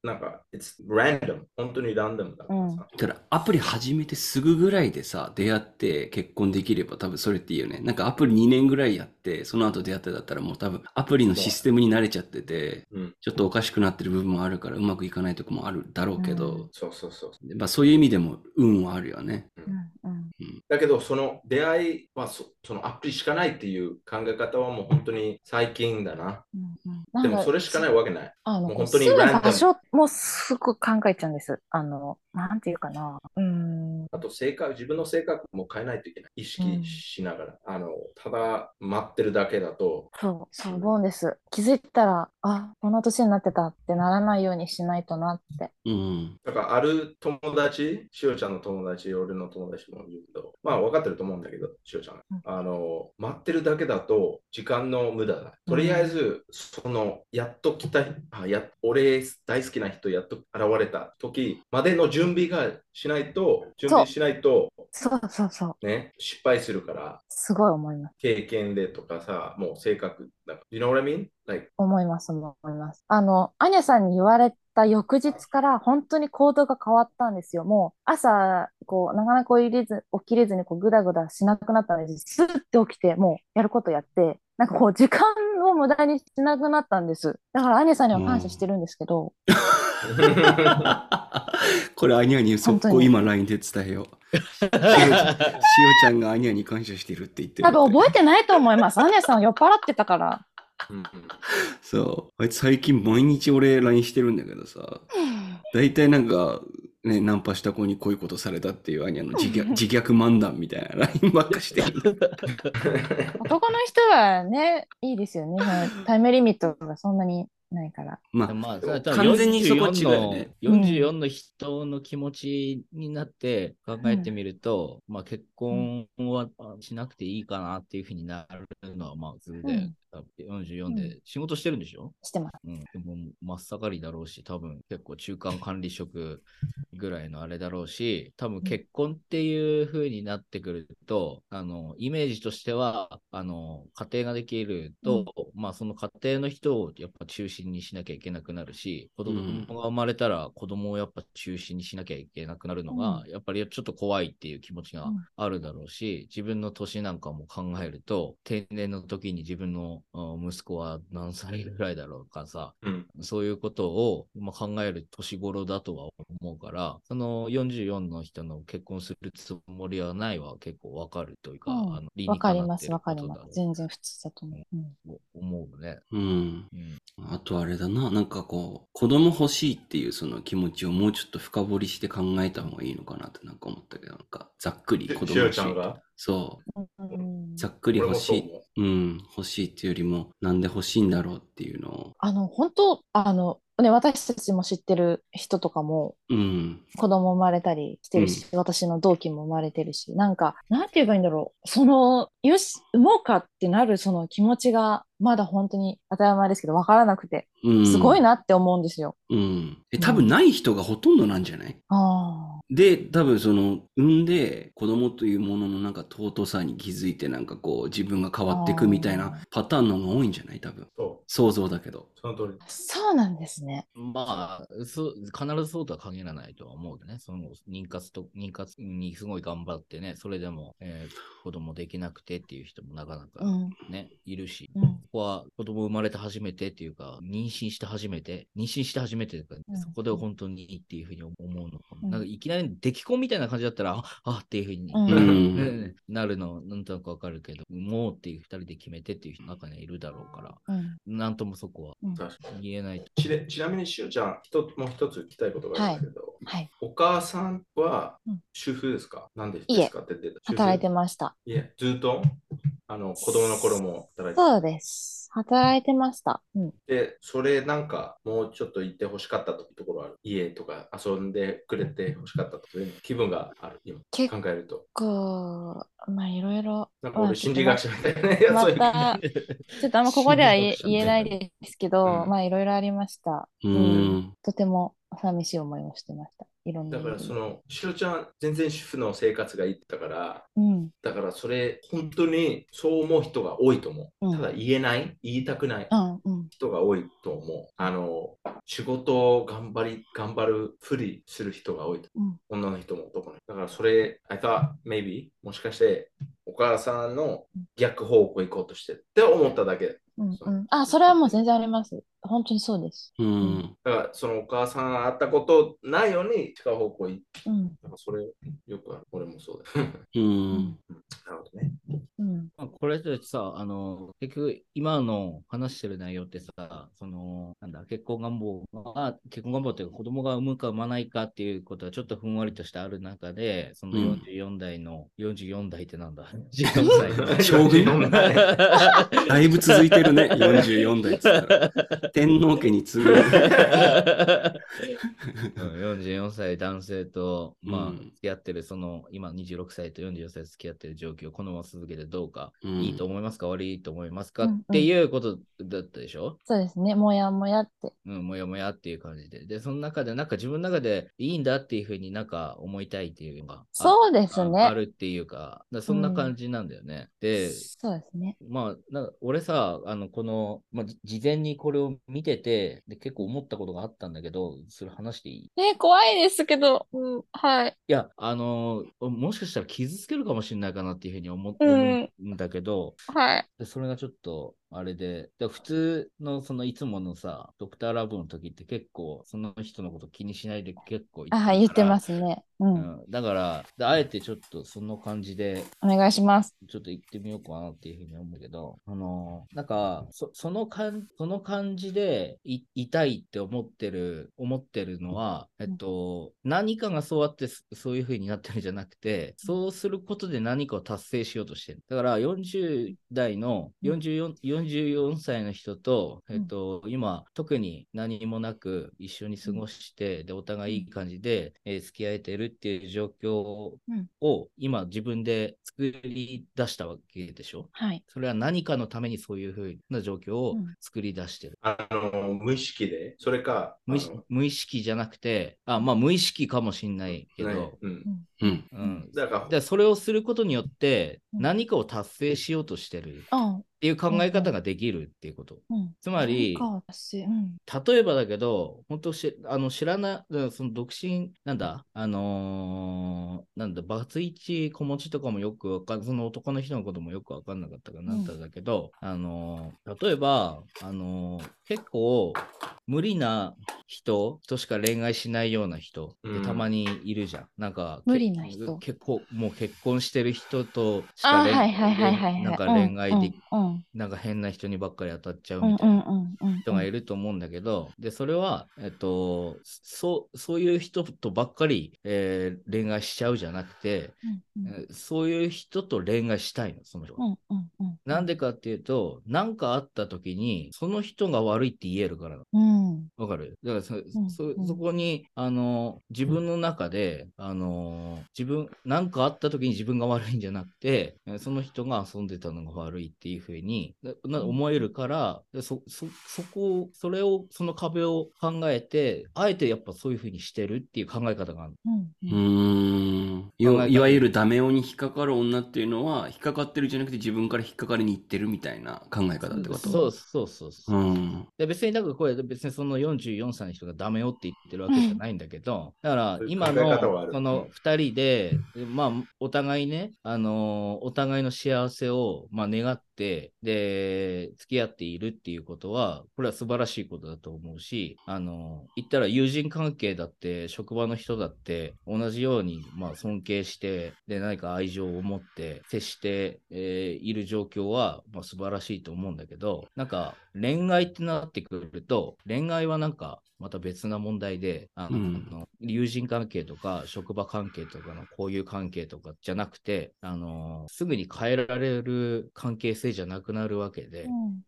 なんか、it's random. 本当にランダムだからさ。ただ、アプリ始めてすぐぐらいでさ、出会って結婚できれば多分それっていいよね。なんかアプリ2年ぐらいやって、その後出会ってだったらもう多分アプリのシステムに慣れちゃってて、うん、ちょっとおかしくなってる部分もあるからうまくいかないとこもあるだろうけど、うんそうそうそう。まあそういう意味でも運はあるよね。うんうんだけど、その出会いはそそのアプリしかないっていう考え方はもう本当に最近だな。うんうんでもそれしかないわけない。あの、もう本当に住むランダム場所もすごく考えちゃうんです。あの、なんていうかな。うん。あと性格、自分の性格も変えないといけない。意識しながら。あの、ただ待ってるだけだと、そう、そう思うんです。気づいたら、あ、こんな年になってたってならないようにしないとなって。うん。だからある友達、しおちゃんの友達、俺の友達も言うけど、まあ分かってると思うんだけど、しおちゃん。うんあの、待ってるだけだと時間の無駄だ。とりあえず、その、やっと来た、あや俺大好きな人やっと現れた時までの準備がしないと、準備しないと、そうそうそう。ね、失敗するから、すごい思います。経験でとかさ、もう性格だ。You know what I mean? Like, 思います、思います。あの、アニャさんに言われた翌日から本当に行動が変わったんですよ。もう朝、こう、なかなか起きれず、起きれずにこうグダグダしなくなったんです。スッて起きて、もうやることやって、なんかこう、時間を無駄にしなくなったんです。だからアニャさんには感謝してるんですけど、これアニャに速攻今 LINE で伝えよう。しおちゃんがアニャに感謝してるって言ってる。多分覚えてないと思います。アニャさん酔っ払ってたから。そう。あいつ最近毎日俺 LINE してるんだけどさ、大体なんか、ね、ナンパした子にこういうことされたっていうアニャの自虐自虐漫談みたいな LINE ばっかしてる。男の人はね、いいですよね。タイムリミットがそんなにないから。まあ、まあ、完全にそこ違うよ44ねの44の人の気持ちになって考えてみると、まあ結婚はあしなくていいかなっていうふうになるのはまあ普通で、うん。多分44で仕事してるんでしょ、してます。うん、でも真っ盛りだろうし、多分結構中間管理職ぐらいのあれだろうし、多分結婚っていう風になってくると、あの、イメージとしては、あの、家庭ができると、まあその家庭の人をやっぱ中心にしなきゃいけなくなるし、子供うんが生まれたら子供をやっぱ中心にしなきゃいけなくなるのが、やっぱりちょっと怖いっていう気持ちがうん。あるだろうし、自分の年なんかも考えると、定年の時に自分のうん息子は何歳ぐらいだろうかさ、うん。そういうことを、まあ、考える年頃だとは思うから、その44の人の結婚するつもりはないは結構わかるというか、うんあの理わにかなってかります、わかります。全然普通だと思う。うん思うね。うん。うんあとあれだな、なんかこう、子供欲しいっていうその気持ちをもうちょっと深掘りして考えた方がいいのかなってなんか思ったけど、なんかざっくり子供欲しい。そう。うんざっくり欲しいううん、欲しいっていうよりも、なんで欲しいんだろうっていうのを。あの、本当、あの、ね、私たちも知ってる人とかもうん。子供生まれたりしてるし、私の同期も生まれてるし、なんか、なんて言えばいいんだろう。その、よし、産もうかってなるその気持ちが、まだ本当に当たり前ですけど、わからなくて、うん。すごい。なって思うんですよ。うん。え、多分ない人がほとんどなんじゃない？ああ。で、多分その、産んで子供というもののなんか尊さに気づいてなんかこう自分が変わっていくみたいなパターンの方が多いんじゃない？多分。そう、想像だけど。その通り。そうなんですね。まあそう、必ずそうとは限らないとは思うけどね。その妊活と、妊活にすごい頑張ってね、それでも、えー子供できなくてっていう人もなかなかうん。ね、いるし。うん。ここは子供生まれて初めてっていうか、妊娠して初めて、妊娠して初めてというか、うんそこで本当にいいっていうふうに思うのかも。うんなんかいきなり出来婚みたいな感じだったら、ああっていうふうに、なるの、なんとなくわかるけど、もうっていう二人で決めてっていう人の中にはいるだろうから、うん。なんともそこは言えない。ちでちなみにしおちゃん、一つもう一つ聞きたいことがあるんですけど、はい。お母さんはうん主婦ですか？何でいえですかって言ってた。働いてまました。いえ、ずっと？あの子供の頃も働いてそうです。働いてました。うん。で、それなんかもうちょっと行ってほしかったところある。家とか遊んでくれてほしかったという気分がある。今結考えると。構、まあいろいろ。まあなんか俺、心理学者みたいなね。まそういうた、ちょっとあんまここでは言えな言えないですけど、うんまあいろいろありました。ううんん。とても寂しい思いをしてました。いろんなだ。からその、しおちゃん、全然主婦の生活がいいったから、うん。だからそれ、本当にそう思う人が多いと思う。うんただ言えない、言いたくない？うんうん。人が多いと思う。あの、仕事を頑張り、頑張るふりする人が多いと。うん女の人も男の人。だからそれ、I thought maybe もしかしてお母さんの逆方向行こうとしてるって思っただけ。うんうん。あ、それはもう全然あります。本当にそうです。うん。だからそのお母さん会ったことないように違う方向行って、うん。だからそれよくある。俺もそうだ。うん。なるほどね。うん。まあ、これってさ、あの、結局、今の話してる内容ってさ、その、なんだ、結婚願望が、結婚願望っていうか、子供が産むか産まないかっていうことはちょっとふんわりとしてある中で、そのうん44代の、44 代ってなんだ ?14 歳の。将軍44代 だいぶ続いてるね、44代っつったら。天皇家に次ぐ。うん44歳男性と、まあ、うん付き合ってる、その、今26歳と44歳付き合ってる状況をこのまま続けてどうか、うんいいと思いますか？悪いと思いますか、うんうんっていうことだったでしょ？そうですね。もやもやって。うん、もやもやっていう感じで。で、その中で、なんか自分の中でいいんだっていうふうになんか思いたいっていうのがあそうですああね。るっていうか、だからそんな感じなんだよね。で、そうですね。まあ、なんか俺さ、あの、この、まあ、じ事前にこれを見てて、で、結構思ったことがあったんだけど、それ話していい？いえ、怖いですけど、うん、はい。や、あのーもしかしたら傷つけるかもしれないかなっていうふうに思うん思うんだけど、はい。でそれがちょっと、あれで、で普通のそのいつものさ、ドクターラブの時って結構、その人のこと気にしないで結構あ、はい、言ってますすね。う。うんん、だからで、あえてちょっとその感じで、お願いします。ちょっと行ってみようかなっていうふうに思うけど、あのーなんか、そその感その感じでいいたいって思ってる、思ってるのは、えっと、何かがそうあってそそういうふうになってるんじゃなくて、そうすることで何かを達成しようとしてる。だから、40代の44、44歳の人と、えっと、今、特に何もなく一緒に過ごして、で、お互いいい感じで、えー付き合えてるっていう状況うん。を今自分で作り出したわけでしょ？はい。それは何かのためにそういうふうな状況をうん。作り出してる。あの、無意識で、それか、無意識無意識じゃなくて、あ、まあ無意識かもしんないけあのねど、うん。うん。うん。だから、でそれをすることによってうん何かを達成しようとしてるっうん。ていう考え方ができるっていうこと。うん。つまり。例えばだけど、本当しあの知らない、その独身、なんだ、あのーなんだ、バツイチ子持ちとかもよくわかんその男の人のこともよくわかんなかったからなったんだけど、あのー例えば、あのー結構無理な人としか恋愛しないような人ってたまにいるじゃん。なんか、無理な人結構、もう結婚してる人としか。なんか恋愛で、うん。うん。なんか変な人にばっかり当たっちゃううんみたいな。うんうん。人がいると思うんだけど、で、それは、えっと、そう、そういう人とばっかり、えー恋愛しちゃうじゃなくて、うんえーそういう人と恋愛したいの、その人は。うんうんうん。なんでかっていうと、何かあった時に、その人が悪いって言えるからなのうん。わかる？だからそ,、んそうんそこに、あの、自分の中で、あの、自分、何かあった時に自分が悪いんじゃなくて、えその人が遊んでたのが悪いっていうふうになな思えるから、でそ、そ、そこを、それを、その壁を考えて、あえてやっぱそういうふうにしてるっていう考え方がある。うん。うーんいわいわゆるダメ男に引っかかる女っていうのは、引っかかってるじゃなくて自分から引っかかりに行ってるみたいな考え方ってこと？そうそうそうそう。うん。で別になんかこれ別にその44歳の人がダメよって言ってるわけじゃないんだけど、だからそういう今のその2人で、まあお互いね、あのーお互いの幸せをまあ願ってで、付き合っているっていうことは、これは素晴らしいことだと思うし、あの、言ったら友人関係だって、職場の人だって、同じように、まあ、尊敬して、で、何か愛情を持って、接して、えーいる状況は、まあ、素晴らしいと思うんだけど、なんか、恋愛ってなってくると、恋愛はなんか、また別な問題で、あの、うん。友人関係とか、職場関係とかの交友関係とかじゃなくて、あの、すぐに変えられる関係性じゃなくなるわけで、うん。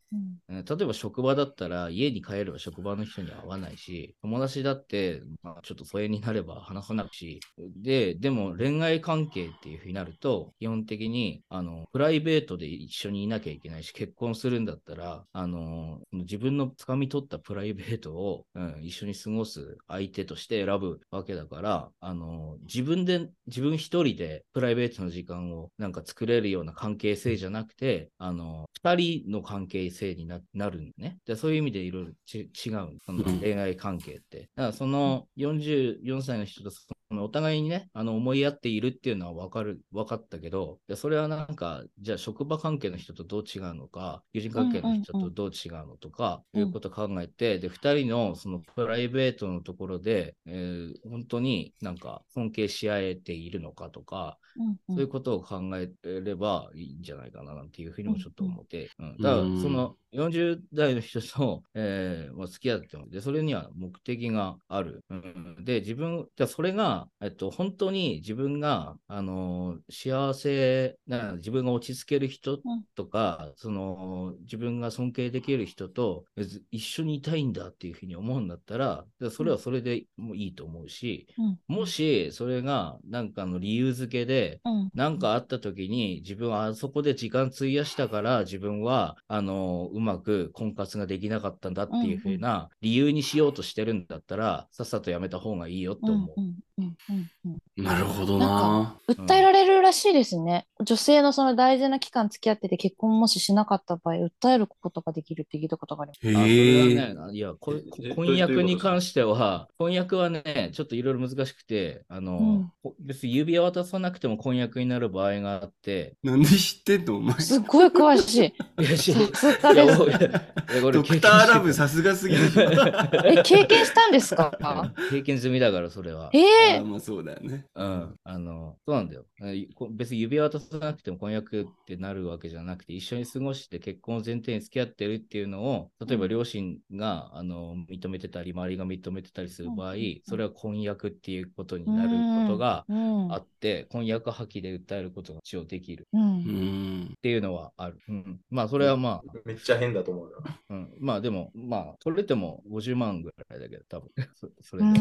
うん。例えば職場だったら家に帰れば職場の人には会わないし、友達だって、まあ、ちょっと疎遠になれば話さないし、で、でも恋愛関係っていうふうになると、基本的に、あの、プライベートで一緒にいなきゃいけないし、結婚するんだったら、あの、自分の掴み取ったプライベートを、うん、一緒に過ごす相手として選ぶわけだから、あの、自分で、自分一人でプライベートの時間をなんか作れるような関係性じゃなくて、あの、二人の関係性にななるんね。でそういう意味でいろいろち違う。そのうん恋愛関係って。だからその44歳の人とそのお互いにね、あの思い合っているっていうのは分かる、分かったけど、でそれはなんか、じゃあ職場関係の人とどう違うのか、友人関係の人とどう違うのとか、うんいうことを考えて、で、二人のそのプライベートのところで、えー本当になんか尊敬し合えているのかとか、うんそういうことを考えればいいんじゃないかななんていうふうにもちょっと思って。うんだからうんその40代の人と、えーまあ、付き合っても、で、それには目的がある。うん、で、自分、じゃあそれが、えっと、本当に自分が、あの幸せな、自分が落ち着ける人うん。とか、その、自分が尊敬できる人と一緒にいたいんだっていうふうに思うんだったら、それはそれでもいいと思うし、うん。もしそれがなんかの理由付けで、うん。かあった時に自分はあそこで時間費やしたから自分はあのうまく婚活ができなかったんだっていうふうな理由にしようとしてるんだったら、さっさとやめた方がいいよと思う。うんうんうんうんなるほどなな。訴えられるらしいですね。女性のその大事な期間付き合ってて結婚もししなかった場合、訴えることができるって聞いたことがあります。あそれへはね、いや、ここええ婚約に関しては、婚約はね、ちょっといろいろ難しくて、あの、うんこ別に指輪渡さなくても婚約になる場合があって、なんで知ってんの？お前。すっごい詳しい。いや、しさすがですいや。ドクターラブさすがすぎる。え、経験したんですか？経験済みだから、それは。ええあーまあそうだよね。うん、あの、そうなんだよ。別に指輪渡さなくても婚約ってなるわけじゃなくて、一緒に過ごして結婚を前提に付き合ってるっていうのを、例えば両親が、あの認めてたり、周りが認めてたりする場合、それは婚約っていうことになることがうん。あって、婚約破棄で訴えることが一応できる。っていうのはある。うん、まあ、それはまあ、めっちゃ変だと思うよ。うん、まあでも、まあ、取れても50万ぐらいだけど、多分。そそれうで。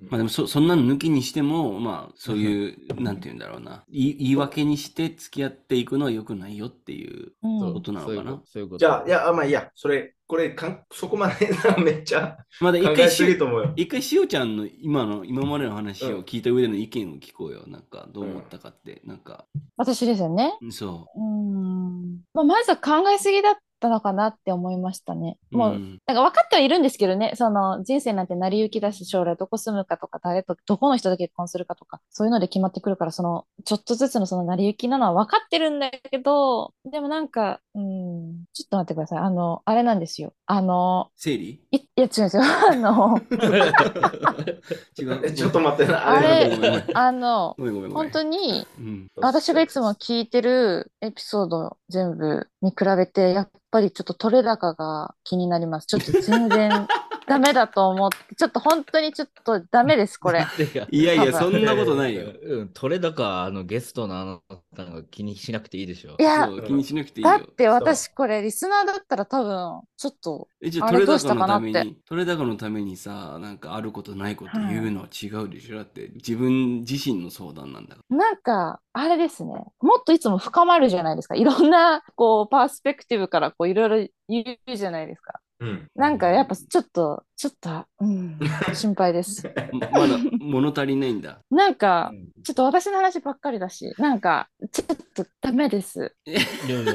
まあでもそそんなの抜きにしても、まあそういう、なんて言うんだろうな。言い言い訳にして付き合っていくのは良くないよっていううんことなのかなじゃあ、いや、あまあいいや、それ、これかん、そこまで めっちゃまだ考え一回しすぎると思うよ。一回しおちゃんの今の今までの話を聞いた上での意見を聞こうよ。なんかどう思ったかって。なんか、私ですよね。そううん。まあ、まずは考えすぎだったのかなって思いましたね。う。もう、んなんか分かってはいるんですけどね、その人生なんて成り行きだし、将来どこ住むかとか、誰と、どこの人と結婚するかとか、そういうので決まってくるから、その、ちょっとずつのその成り行きなのは分かってるんだけど、でもなんか、うん、ちょっと待ってください。あの、あれなんですよ。あの、生理？い、いや、違うんですよ。あの、違う。えちょっと待ってな。あれあの。本当に、うん。私がいつも聞いてるエピソード全部に比べて、やっぱりちょっと取れ高が気になります。ちょっと全然ダメだと思って、ちょっと本当にちょっとダメです、これ。いやいや、そんなことないよ。うん、取れ高、あの、ゲストのあなたが気にしなくていいでしょい。や気にしなくていいよ。だって私これリスナーだったら多分、ちょっと、え、じゃあ、取れ高のどうしたかなってために、取れ高のためにさ、なんかあることないこと言うのは違うでしょだって、自分自身の相談なんだかなんか、あれですね。もっといつも深まるじゃないですか。いろんな、こう、パースペクティブから、こう、いろいろ言うじゃないですか。うん。なんか、やっぱちょっと、ちょっと、うん、心配です。ら。ままだ物足りないんだ。なんか、うんちょっと私の話ばっかりだし、なんか、ちょっとダメです。いやいやいや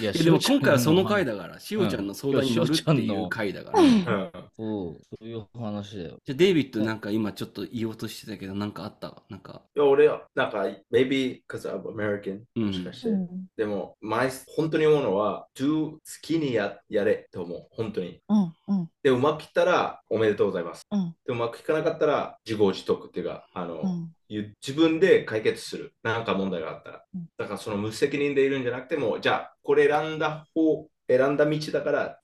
いやでも今回はその回だ。だから、しおちゃんの相談に乗るっていう回だから。うんそう、そういう話だよ。ゃあデイビッドなんか今ちょっと言おうとしてたけど、なんかあった？なんか。いや、俺は、なんか、maybe because I'm American、うんもしかして。うんでも、毎本当に思うのは、do 好きにややれと思う。本当に。うんうんで、うまくいったら、おめでとうございます。うんで、うまくいかなかったら、自業自得っていうか、あの、うんゆ自分で解決する。なんか問題があったらうん。だから、その無責任でいるんじゃなくても、じゃあ、これ選んだ方、選んだ道だから、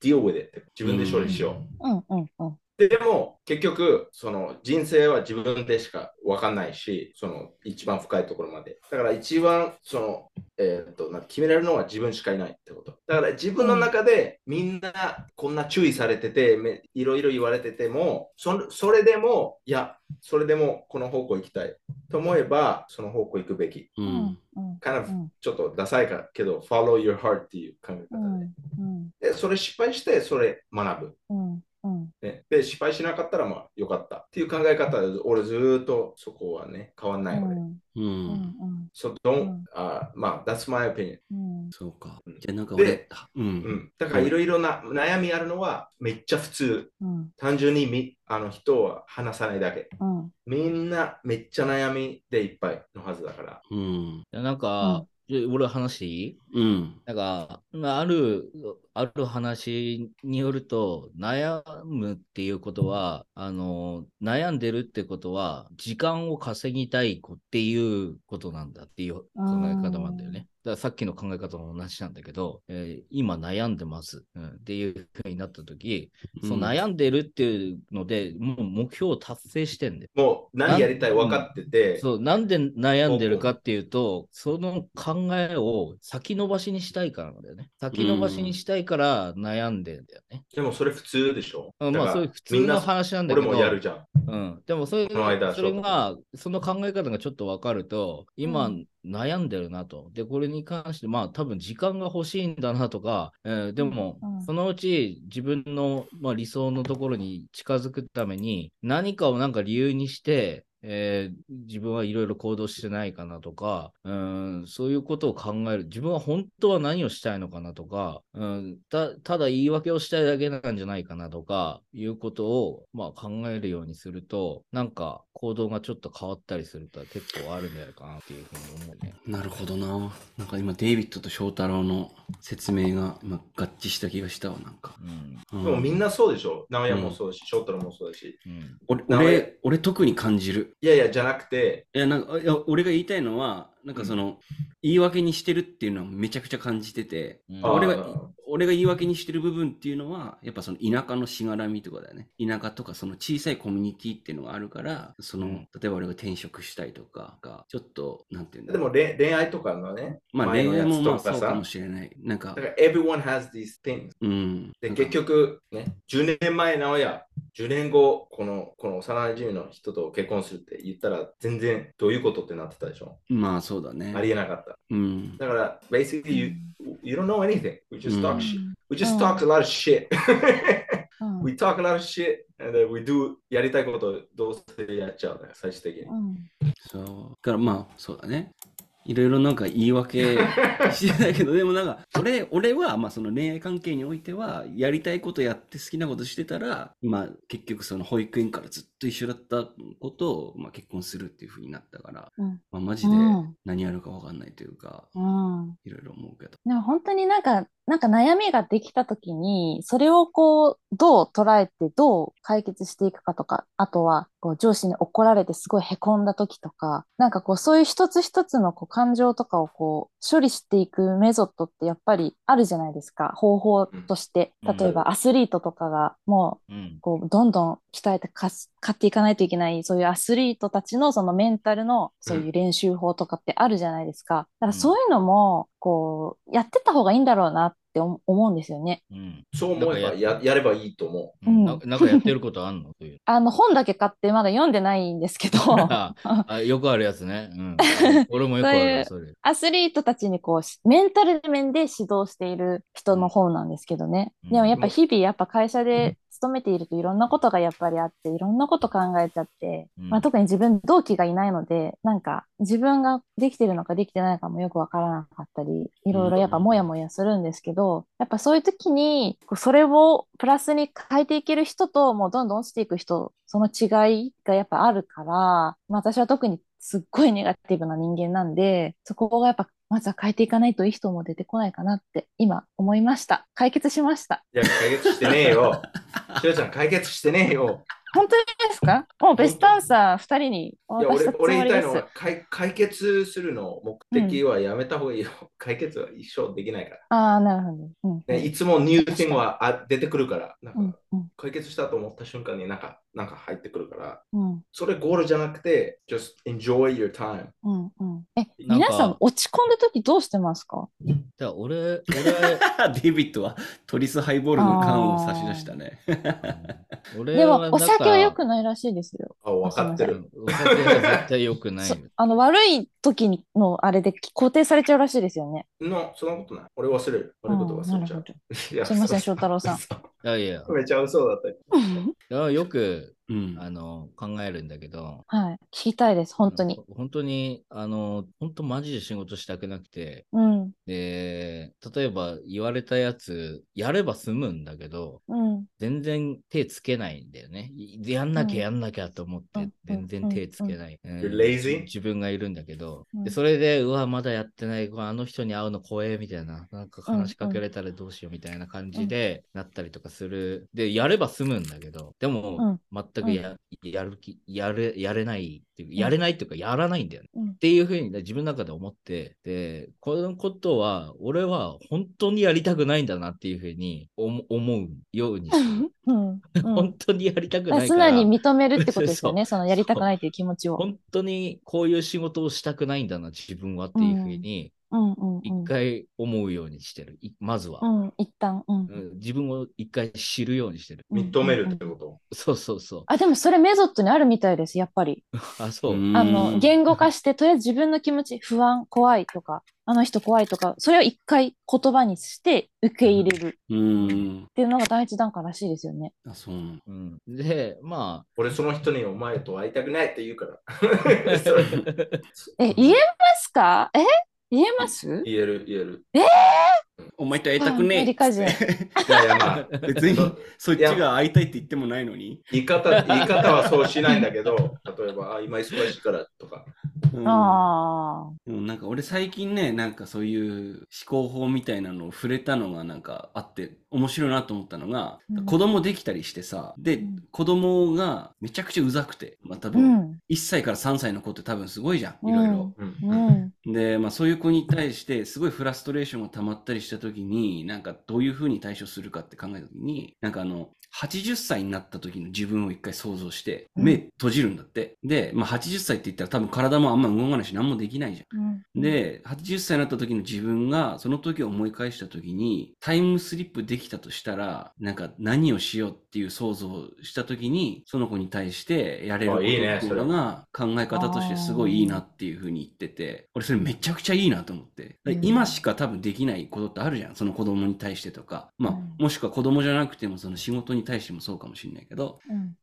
deal with it 自分で処理しよう。うんうんうんでも、結局、その人生は自分でしか分かんないし、その一番深いところまで。だから一番、その、えーっと、なんか決められるのは自分しかいないってこと。だから自分の中でみんなこんな注意されてて、めいろいろ言われてても、そそれでも、いや、それでもこの方向行きたいと思えば、その方向行くべき。ううんん。うん kind of うんちょっとダサいかけど、follow your heart っていう考えう方で。んうんで、それ失敗して、それ学ぶ。うんうんね、で、失敗しなかったらまあよかったっていう考え方で、俺ずーっとそこはね、変わんないので。うんう。うんん So don't、うんあまあ、that's my opinion。うんそうかうん。じゃあなんかで俺、う。うんん。だからいろいろな悩みあるのはめっちゃ普通。うん単純にみあの人は話さないだけ。うんみんなめっちゃ悩みでいっぱいのはずだから。うん。なんか、俺話していい？うん。なんか、まあある、ある話によると、悩むっていうことは、あの、悩んでるってことは、時間を稼ぎたいっていうことなんだっていう考え方もあるんだよね。だからさっきの考え方も同じなんだけど、えー今悩んでます、うん、っていうふうになったとき、その悩んでるっていうので、もう目標を達成してんだよ。もう何やりたい分かってて、そう、なんで悩んでるかっていうと、その考えを先延ばしにしたいからなんだよね。先延ばしにしたいから悩んでんだよね。でもそれ普通でしょ？うんまあ、だからそういう普通の話なんだけど、俺もやるじゃん。うん、でもそれこの間それが、その考え方がちょっとわかると、今、うん悩んでるなと。で、これに関して、まあ多分時間が欲しいんだなとか、えーでも、うんそのうち自分の、まあ、理想のところに近づくために、何かをなんか理由にして、えー自分はいろいろ行動してないかなとか、うん、そういうことを考える。自分は本当は何をしたいのかなとか、うん、たただ言い訳をしたいだけなんじゃないかなとか、いうことを、まあ、考えるようにすると、なんか行動がちょっと変わったりすると結構あるんじゃないかなっていうふうに思うね。なるほどな。なんか今、デイビッドと翔太郎の説明が今合致した気がしたわ、なんか。うん。うんでもみんなそうでしょ。直哉もそうだし、翔太郎もそうだし。うん。俺名前俺、俺特に感じる。いやいや、じゃなくて、いや、なんか、いや俺が言いたいのは、なんかその、言い訳にしてるっていうのはめちゃくちゃ感じてて、うん俺が俺が言い訳にしてる部分っていうのは、やっぱその田舎のしがらみとかだよね。田舎とかその小さいコミュニティっていうのがあるから、その、うん例えば俺が転職したいとかが、ちょっと、なんていうんだで。も恋恋愛とかのね、まあ恋愛もまあそうかもしれない。なんかだか、ら everyone has these things. うん。で、結局、ね、10年前直哉、10年後、この、この幼馴染の人と結婚するって言ったら、全然どういうことってなってたでしょ？まあそうだねあ。りえなかった。うん。だから、basically, you, you don't know anything. We just うん talk. We just talk a lot of shit. うん we talk a lot of shit and then we do やりたいことをどうせやっちゃうね、最終的に。うんそう。だからまあ、そうだね。いろいろなんか言い訳 してたけど、でもなんか、俺、俺は、まあその恋愛関係においては、やりたいことやって好きなことしてたら、今、結局その保育園からずっと一緒だったことを、まあ結婚するっていうふうになったから、うん。まあマジでうん。何やるかわかんないというか、うん。いろいろ思うけど。でも本当になんか、なんか悩みができた時に、それをこう、どう捉えて、どう解決していくかとか、あとは、こう、上司に怒られてすごい凹んだ時とか、なんかこう、そういう一つ一つのこう感情とかをこう、処理していくメソッドってやっぱりあるじゃないですか。方法として。うん例えばアスリートとかが、もう、うん。こう、どんどん鍛えて買っていかないといけない、そういうアスリートたちのそのメンタルのそういう練習法とかってあるじゃないですか。だからそういうのも、こう、やってった方がいいんだろうなって思思うんですよね。うん。そう思えばややればいいと思う。うんななんかやってることあんの？あの、本だけ買ってまだ読んでないんですけど、ああよくあるやつね。うん。俺もよくあるよ、それ。アスリートたちにこう、しメンタル面で指導している人の本なんですけどね。うんでもやっぱ日々やっぱ会社で勤めているといろんなことがやっぱりあって、いろんなこと考えちゃって、うん。まあ、特に自分同期がいないので、なんか自分ができてるのかできてないのかもよくわからなかったり、いろいろやっぱもやもやするんですけど、やっぱそういう時に、それをプラスに変えていける人と、もうどんどん落ちていく人、その違いがやっぱあるから、まあ私は特にすっごいネガティブな人間なんで、そこがやっぱまずは変えていかないといい人も出てこないかなって今思いました。解決しました。いや、解決してねえよ。しおちゃん、解決してねえよ。本当にですか？もうベストアンサー2人においや、俺渡したつもりです俺言いたいの。は解、解決するの目的はやめた方がいいよ。解決は一生できないから。ああ、なるほど。うん。ね、いつもニューティングはあ出てくるから、なんうんか、うん解決したと思った瞬間になんか、なんか入ってくるから、うんそれゴールじゃなくて、just enjoy your time。うんうん。え、皆さん落ち込んだ時どうしてますか？だから俺、俺は、デイビッドはトリスハイボールの缶を差し出したね。俺でもお酒は良くないらしいですよ。あ、分かってる。うんお酒は絶対良くない そ。あの悪い時にのあれで肯定されちゃうらしいですよね。の、そんなことない。俺忘れる。悪いことうん忘れちゃうなるほど。いやすいません翔太郎さんいやいや、めちゃ嘘だったよくうん。あの考えるんだけど、はい。聞きたいです、本当に。本当に、あの、本当マジで仕事したくなくて、うん。で、例えば言われたやつ、やれば済むんだけど、うん。全然手つけないんだよね。いやんなきゃやんなきゃと思ってうん、全然手つけない。自分がいるんだけど、うんでそれで、うわ、まだやってない、あの人に会うの怖えみたいな、なんか話しかけられたらどうしようみたいな感じでなったりとかする。で、やれば済むんだけど、でも、全くや,、やる気、やれ、やれないっていう、やれないっていうか、やらないんだよね。うんっていうふうに自分の中で思って、で、このことは、俺は本当にやりたくないんだなっていうふうに思思うように。うん。うん本当にやりたくないから。直に認めるってことですよね。そのやりたくないという気持ちを。本当にこういう仕事をしたくないんだな、自分はっていうふうに、うんうんうん。一回思うようにしてる。いまずは、うん、一旦。うん。うん自分を一回知るようにしてる。認めるってこと？そうそうそう。あ、でもそれメソッドにあるみたいです、やっぱり。あ、そう。うんあの、言語化して、とりあえず自分の気持ち、不安、怖いとか、あの人怖いとか、それを一回言葉にして受け入れるうん。っていうのが第一段階らしいですよね。あ、そう。うん、で、ま俺その人にお前と会いたくないって言うから。え、言えますか？え？言えます？言える言える。お前と会いたくねえ。アメリカ人いやいやまあ、別にそっちが会いたいって言ってもないのに。言い方言い方はそうしないんだけど、例えば、あ今忙しいからとか。うんああ。でもなんか俺最近ね、なんかそういう思考法みたいなのを触れたのがなんかあって面白いなと思ったのが、うん子供できたりしてさ、で、うん子供がめちゃくちゃうざくて、まあ多う分ん。1歳から3歳の子って多分すごいじゃん、いろいろ。うんうん。で、まあそういう子に対してすごいフラストレーションが溜まったりした時に、なんかどういう風に対処するかって考えた時に、なんかあの、80歳になった時の自分を一回想像して、うん目閉じるんだって。で、まあ80歳って言ったら多分体もあんま動かないし何もできないじゃん。うん、で、80歳になった時の自分が、その時を思い返した時に、タイムスリップできたとしたら、なんか何をしようっていう想像をした時に、その子に対してやれるっていうのが考え方としてすごいいいなっていうふうに言ってて、俺それめちゃくちゃいいなと思って。うん今しか多分できないことってあるじゃん。その子供に対してとか。まあ、うんもしくは子供じゃなくてもその仕事に対してもそうかもしれないけど、うん。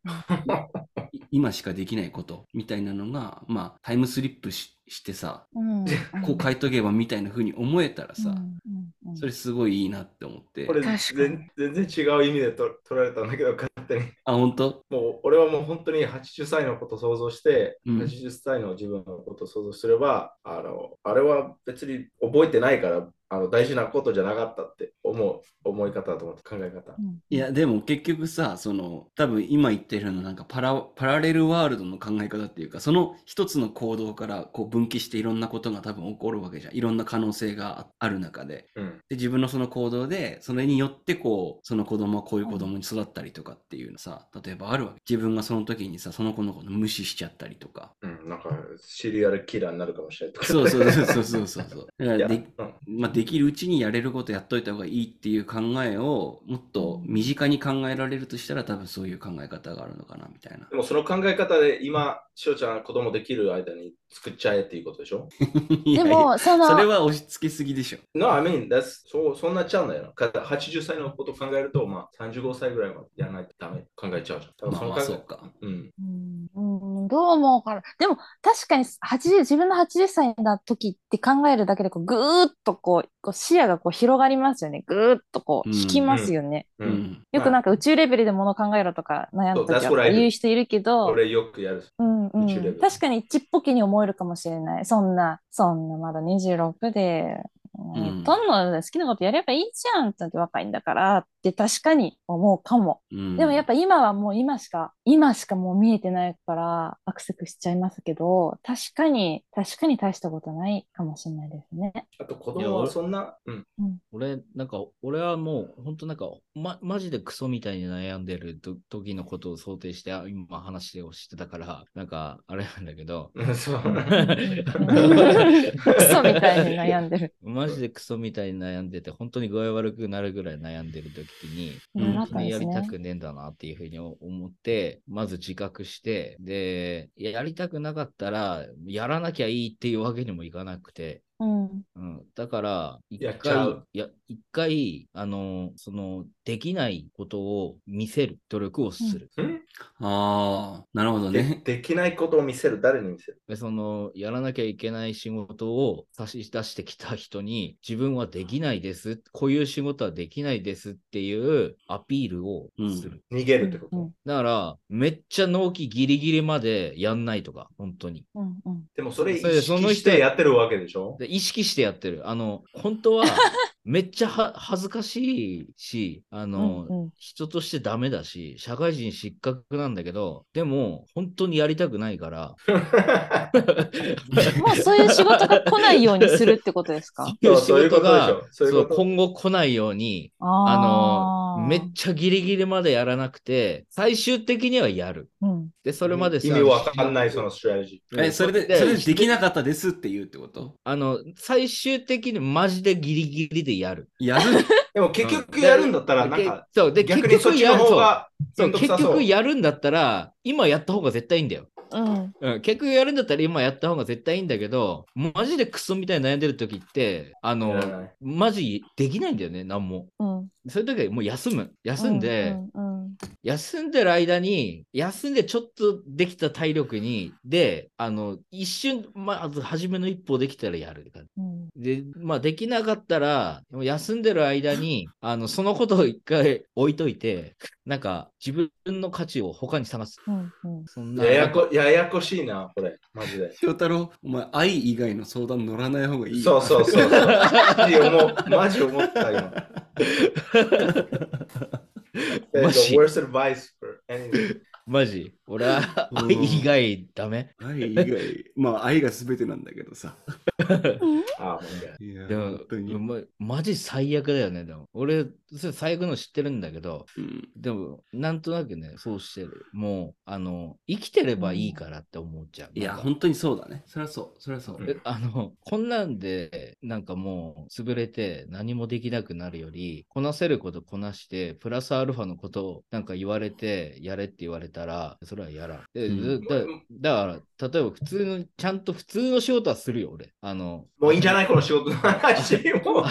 い今しかできないことみたいなのが、まあ、タイムスリップししてさ、うん。こう書いとけばみたいな風に思えたらさ、うんうんうんそれすごいいいなって思って。これ全全然違う意味でと取られたんだけど、勝手に。あ、本当？もう俺はもう本当に80歳のことを想像して、うん80歳の自分のことを想像すれば、あの、あれは別に覚えてないから、あの大事なことじゃなかったって思う思い方だと思って考え方。うんいや、でも結局さ、その、多分今言ってるのなんかパラ、パラレルワールドの考え方っていうか、その一つの行動からこう分岐していろんなことが多分起こるわけじゃん。いろんな可能性があある中で。うん。で、自分のその行動で、それによってこう、その子供はこういう子供に育ったりとかっていうのさ、例えばあるわけ。自分がその時にさ、その子のこと無視しちゃったりとか。うん、なんかシリアルキラーになるかもしれないとか。そうそうそうそうそうそう。で、うんまあ、でできるうちにやれることやっといた方がいいっていう考えをもっと身近に考えられるとしたら多分そういう考え方があるのかなみたいな。でもその考え方で今、しおちゃん子供できる間に作っちゃえっていうことでしょ？いやでも、その、それは押し付けすぎでしょ。No, I mean, that's そうそんなっちゃうんだよな。か80歳のこと考えると、まあ、35歳ぐらいまでやらないとダメ。考えちゃうじゃん。まあまあそうか。うん。うん、うんどう思うかな。でも、確かに80、自分の80歳な時って考えるだけでこう、ぐーっとこう、こう視野がこう広がりますよね。ぐーっとこう、うん引きますよね。う。うんん。よくなんか宇宙レベルでもの考えろとか悩んだ時そう that's what I は do 言う人いるけど、俺よくやる。うんうん、宇宙レベル確かにちっぽけに思えるかもしれない。そんな、そんなまだ26で、んとんの好きなことやればいいじゃんって若いんだからって確かに思うかも。うんでもやっぱ今はもう今しか、今しかもう見えてないからアクセスしちゃいますけど、確かに、確かに大したことないかもしれないですね。あと子供はそんな、うん。俺、なんか、俺はもう、本当なんか、ま、マジでクソみたいに悩んでると時のことを想定して、あ今話をしてたから、なんか、あれなんだけど、そう。クソみたいに悩んでる。マジでクソみたいに悩んでて、本当に具合悪くなるぐらい悩んでる時に、本当にや。りたくねえんだなっていうふうに思って、まず自覚して、で、やりたくなかったら、やらなきゃいいっていうわけにもいかなくて、うん。うん、だから、一回う、いや、一回、あの、その、できないことを見せる努力をする。うんああ、なるほどでね。できないことを見せる。誰に見せる？で、その、やらなきゃいけない仕事を差し出してきた人に、自分はできないです。こういう仕事はできないですっていうアピールをする。逃げるってこと、うんだから、めっちゃ納期ギリギリまでやんないとか、本当に。うんうんでもそれ意それでその人識してやってるわけでしょ？で意識してやってる。あの、本当は、めっちゃは恥ずかしいし、あの、うんうん。人としてダメだし、社会人失格なんだけど、でも、本当にやりたくないから、もうそういう仕事が来ないようにするってことですか？そういうそうそういう仕事が。そう今後来ないように、あの、めっちゃギリギリまでやらなくて、最終的にはやる。うんで、それまでさ意味わかんない、そのストラテジえ、それで、それでできなかったですって言うってこと？あの、最終的にマジでギリギリでやる。やる？ー。でも結局やるんだったら、なんか、そう、で、逆にそっちの方がそう結局やるんだったら、今やった方が絶対いいんだよ。うん。うん、結局やるんだったら今やった方が絶対いいんだけど、マジでクソみたいに悩んでる時って、あの、ない。マジできないんだよね、なんも。うん。そういう時はもう休む。休んで、うんうん休んでる間に、休んでちょっとできた体力に、で、あの、一瞬、まず初めの一歩できたらやるって感じ。うんで、まあ、できなかったら、休んでる間に、あの、そのことを一回置いといて、なんか、自分の価値を他に探す。うんうんそんな。ややこややこしいな、これ。マジで。翔太郎、お前、愛以外の相談乗らない方がいいよ。そうそうそうそう。マジ思うマジ思ったよ。マ The worst advice for anything. マジ？俺はうん愛以外ダメ？愛以外、まあ愛が全てなんだけどさ。あ、いや、でも本当に。ま、マジ最悪だよね。でも俺、それ最悪の知ってるんだけど、うんでも、なんとなくね、そうしてる。もう、あの、生きてればいいからって思っちゃう。いや、本当にそうだね。そりゃそう。そりゃそう。えあの、こんなんで、なんかもう、潰れて何もできなくなるより、こなせることこなして、プラスアルファのことをなんか言われて、やれって言われたら、それはやらん。でうんだだから、例えば普通の、ちゃんと普通の仕事はするよ、俺。あの、もういいんじゃないこの仕事の話。もう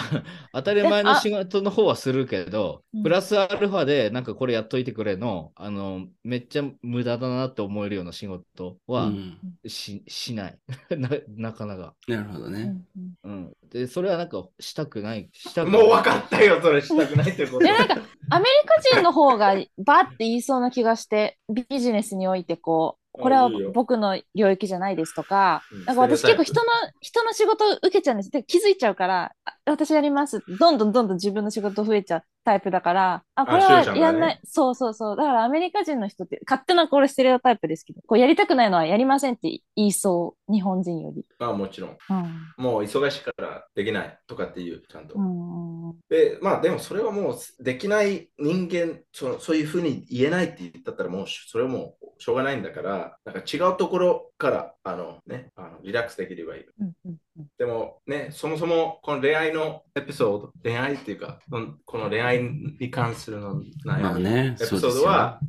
当たり前の仕事の方はするけどうん、プラスアルファでなんかこれやっといてくれの、あの、めっちゃ無駄だなって思えるような仕事はうんし,、しない な。なかなか。なるほどね。うんうん。で、それはなんかしたくない。したくもう分かったよ、それしたくないってこと。でなんかアメリカ人の方がバって言いそうな気がしてビジネスにおいてこうこれは僕の領域じゃないですとかうんなんか私結構人の人の仕事を受けちゃうんですで気づいちゃうからあ私やります。どんどんどんどん自分の仕事増えちゃうタイプだからあこれはやんない、そうそうそう。だからアメリカ人の人って勝手なこれステレオタイプですけどこうやりたくないのはやりませんって言いそう。日本人より。まあもちろん。うん。もう忙しいからできない。とかっていう、ちゃんと。うん。うんで、まあでもそれはもうできない人間、そそういうふうに言えないって言ったったらもうそれはもうしょうがないんだから、なんか違うところから、あのね、あのリラックスできればいい。うんうんうんでもね、そもそもこの恋愛ののエピソード、恋愛っていうか、うんこの恋愛に関するの悩み、まあね、エピソードは、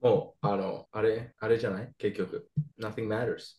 もう、あの、あれ、あれじゃない？結局、nothing matters。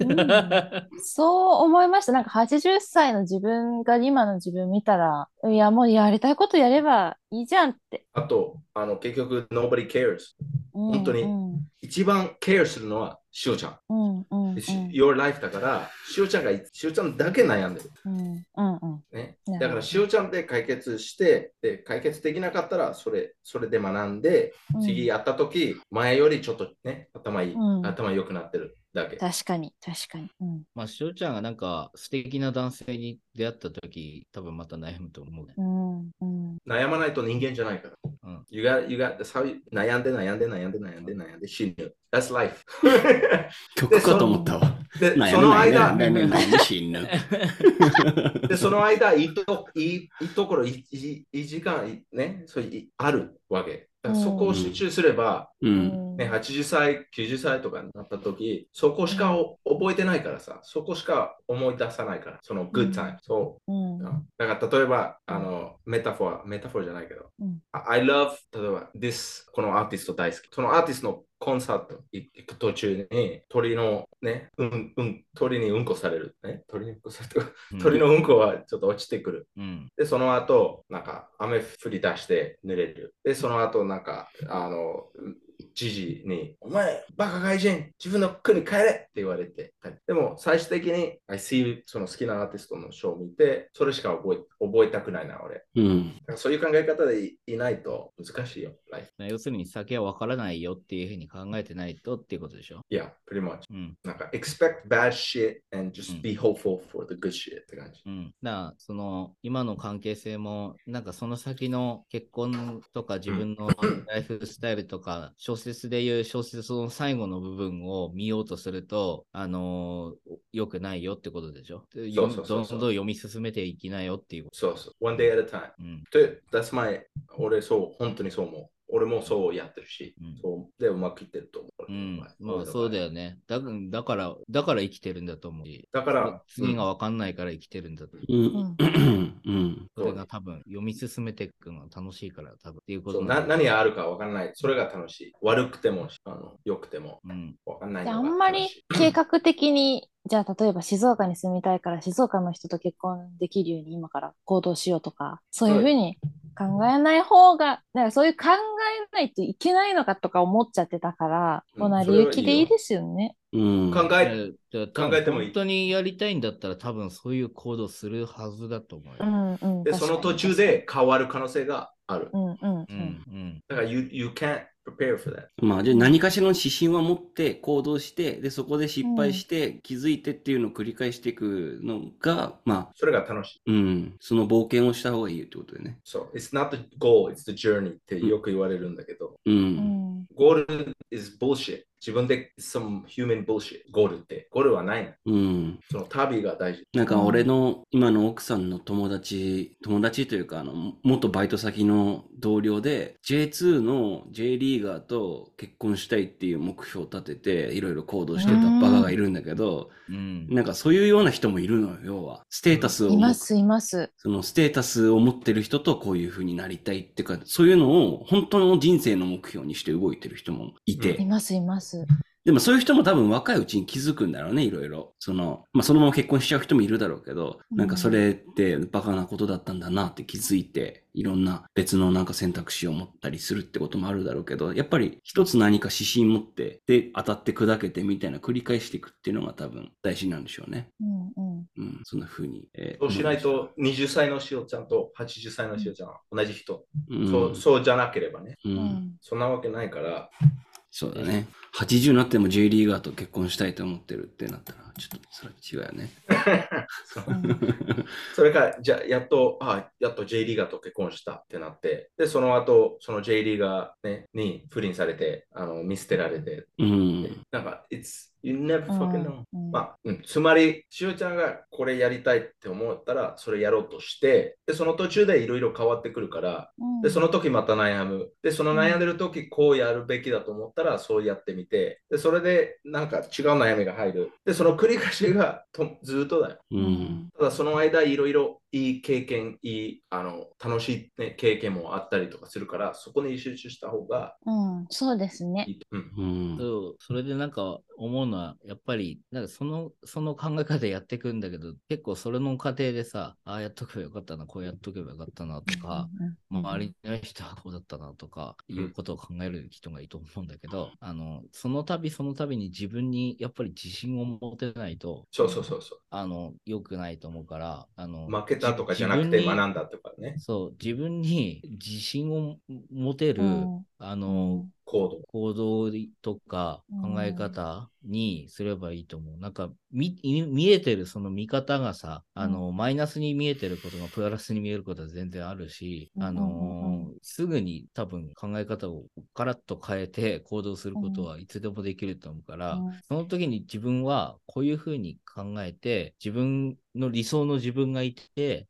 そう思いました。なんか80歳の自分が今の自分見たら、いや、もうやりたいことやればいいじゃんって。あと、あの結局、nobody cares。うん本当にうん一番 care するのは、しおちゃん。うんうんうん。でし your life だから、しおちゃんが、しおちゃんだけ悩んでる。うんうんうん。ね。だから、しおちゃんで解決して、で解決できなかったら、それそれで学んで、うん。次やったとき、前よりちょっとね、頭いい、うん。頭良くなってるだけ。確かに、確かに。うんまあ、しおちゃんがなんか素敵な男性に出会ったとき、多分また悩むと思うね。うんうん悩まないと人間じゃないから。うん。You got, you got, that's how you- 悩んで悩んで悩んで悩んで悩んで死ぬ。That's life. 曲かと思ったわ。で、悩その間、死ぬ。で、その間、いいといいいいところ、いいいいいい時間、いね、そういあるわけ。そこを集中すれば、う。うんんね、80歳、90歳とかになった時、そこしかお覚えてないからさ、そこしか思い出さないから、その good time。そう。うんだから例えば、あの、メタファー、メタファーじゃないけど、うん I love, 例えば、this、このアーティスト大好き。そのアーティストのコンサート行く途中に、鳥のね、うん、うん、鳥にうんこされる。ね、鳥にうんこされる。鳥のうんこはちょっと落ちてくる。うん。で、その後、なんか雨降り出して濡れる。で、その後、なんか、あの、知事に、お前、バカ外人、自分の国帰れって言われて。はいでも、最終的に、I see その好きなアーティストのショーを見て、それしか覚え覚えたくないな、俺。うん。だからそういう考え方でいいないと難しいよ、ライフ。要するに酒は分からないよっていうふうに考えてないとっていうことでしょ？Yeah, pretty much. うん。なんか、expect bad shit and うん just be hopeful for the good shit って感じ。うん。だから、その、今の関係性も、なんかその先の結婚とか自分の ライフスタイルとか、小説でいう小説の最後の部分を見ようとすると、あのー良くないよってことでしょ？でそうそうそうそうどんどん読み進めていきなよっていうこそうそう。one day at a time. と。うん。で、that's my 俺そう、本当にそう思う。俺もそうやってるし、うんそうでうまくいってると思う。うん。まあそうだよね。だだから、だから生きてるんだと思うし。だから、次が分かんないから生きてるんだと。うん。うん。それが多分読み進めていくのが楽しいから多分っていうことな何があるかわかんない。それが楽しい。悪くても、あの良くてもうん。わかんないあんまり計画的に、じゃあ例えば静岡に住みたいから静岡の人と結婚できるように今から行動しようとか、そういうふうに考えない方が、なんかそういう考えないといけないのかとか思っちゃってたから、うんこう成り行きでいいですよね。うん。考え、で考えてもいい本当にやりたいんだったら多分そういう行動するはずだと思ううよ。んうん。で、その途中。で変わる可能性がある。うんうんううんん。だから you, you can't prepare for that. まあ、じゃあ何かしらの指針は持って行動して、で、そこで失敗して気づいてっていうのを繰り返していくのが、まあ、それが楽しい。うん、その冒険をした方がいいってことでね。そう。It's not the goal, it's the journey ってよく言われるんだけど、う。うんん。ゴール is bullshit. 自分で some human bullshit. ゴールって。ゴールはないの。うん。その旅が大事。なんか俺の今の奥さんの友達、友達というか、あの、元バイト先の同僚で、J2 の J リーガーと結婚したいっていう目標を立てて、いろいろ行動してたバカがいるんだけど、うん。なんかそういうような人もいるのよ、要は。ステータスを持っいます、います。そのステータスを持ってる人とこういう風になりたいっていうか、そういうのを本当の人生の目標にして動いてる人もいて、います、います。でもそういう人も多分若いうちに気づくんだろうね、いろいろ。その、まあそのまま結婚しちゃう人もいるだろうけど、うんなんかそれってバカなことだったんだなって気づいて、いろんな別のなんか選択肢を持ったりするってこともあるだろうけど、やっぱり一つ何か指針持って、で、当たって砕けてみたいな繰り返していくっていうのが多分大事なんでしょうね。うんうん。うん、そんな風に。えーそうしないと、20歳のしおちゃんと80歳のしおちゃんは同じ人。うん、そうそうじゃなければね。う。うんん。そんなわけないから、そうだね。80になっても J リーガーと結婚したいと思ってるってなったら、ちょっとそれ違うよね。そ れから、じゃあやっと、あやっと J リーガーと結婚したってなって、で、その後、その J リーガー、ね、に不倫されて、あの見捨てられて、うん。なんか、it's, you never fucking know. うんまあ、うん、つまり、しおちゃんがこれやりたいって思ったら、それやろうとして、で、その途中でいろいろ変わってくるから、で、その時また悩む。で、その悩んでる時、こうやるべきだと思ったら、そうやってみて、で、それでなんか違う悩みが入る。で、その繰り返しがとずっとだよ。うん。ただ、その間、いろいろいい経験、いい、あの、楽しい、ね、経験もあったりとかするから、そこに集中した方がうん、そうですねい。いと。うん。うん。そうそれでなんか思うのは、やっぱり、なんかその、その考え方でやっていくんだけど、結構それの過程でさ、ああやっとけばよかったな、こうやっとけばよかったなとか、うんうん周りの人はこうだったなとか、いうことを考える人がいいと思うんだけど、あの、その度その度に自分にやっぱり自信を持てないと、そうそうそうそあの、良くないと思うから、あの、う。負けたとかじゃなくて学んだとかね。そう、自分に自信を持てる、うんあの、コード。行動とかうん。考え方にすればいいと思う。なんか見見えてるその見方がさ、あの、マイナスに見えてることがプラスに見えることは全然あるし、あの、すぐに多分考え方をガラッと変えて行動することはいつでもできると思うから、うん。その時に自分はこういうふうに考えて、自分の理想の自分がいて、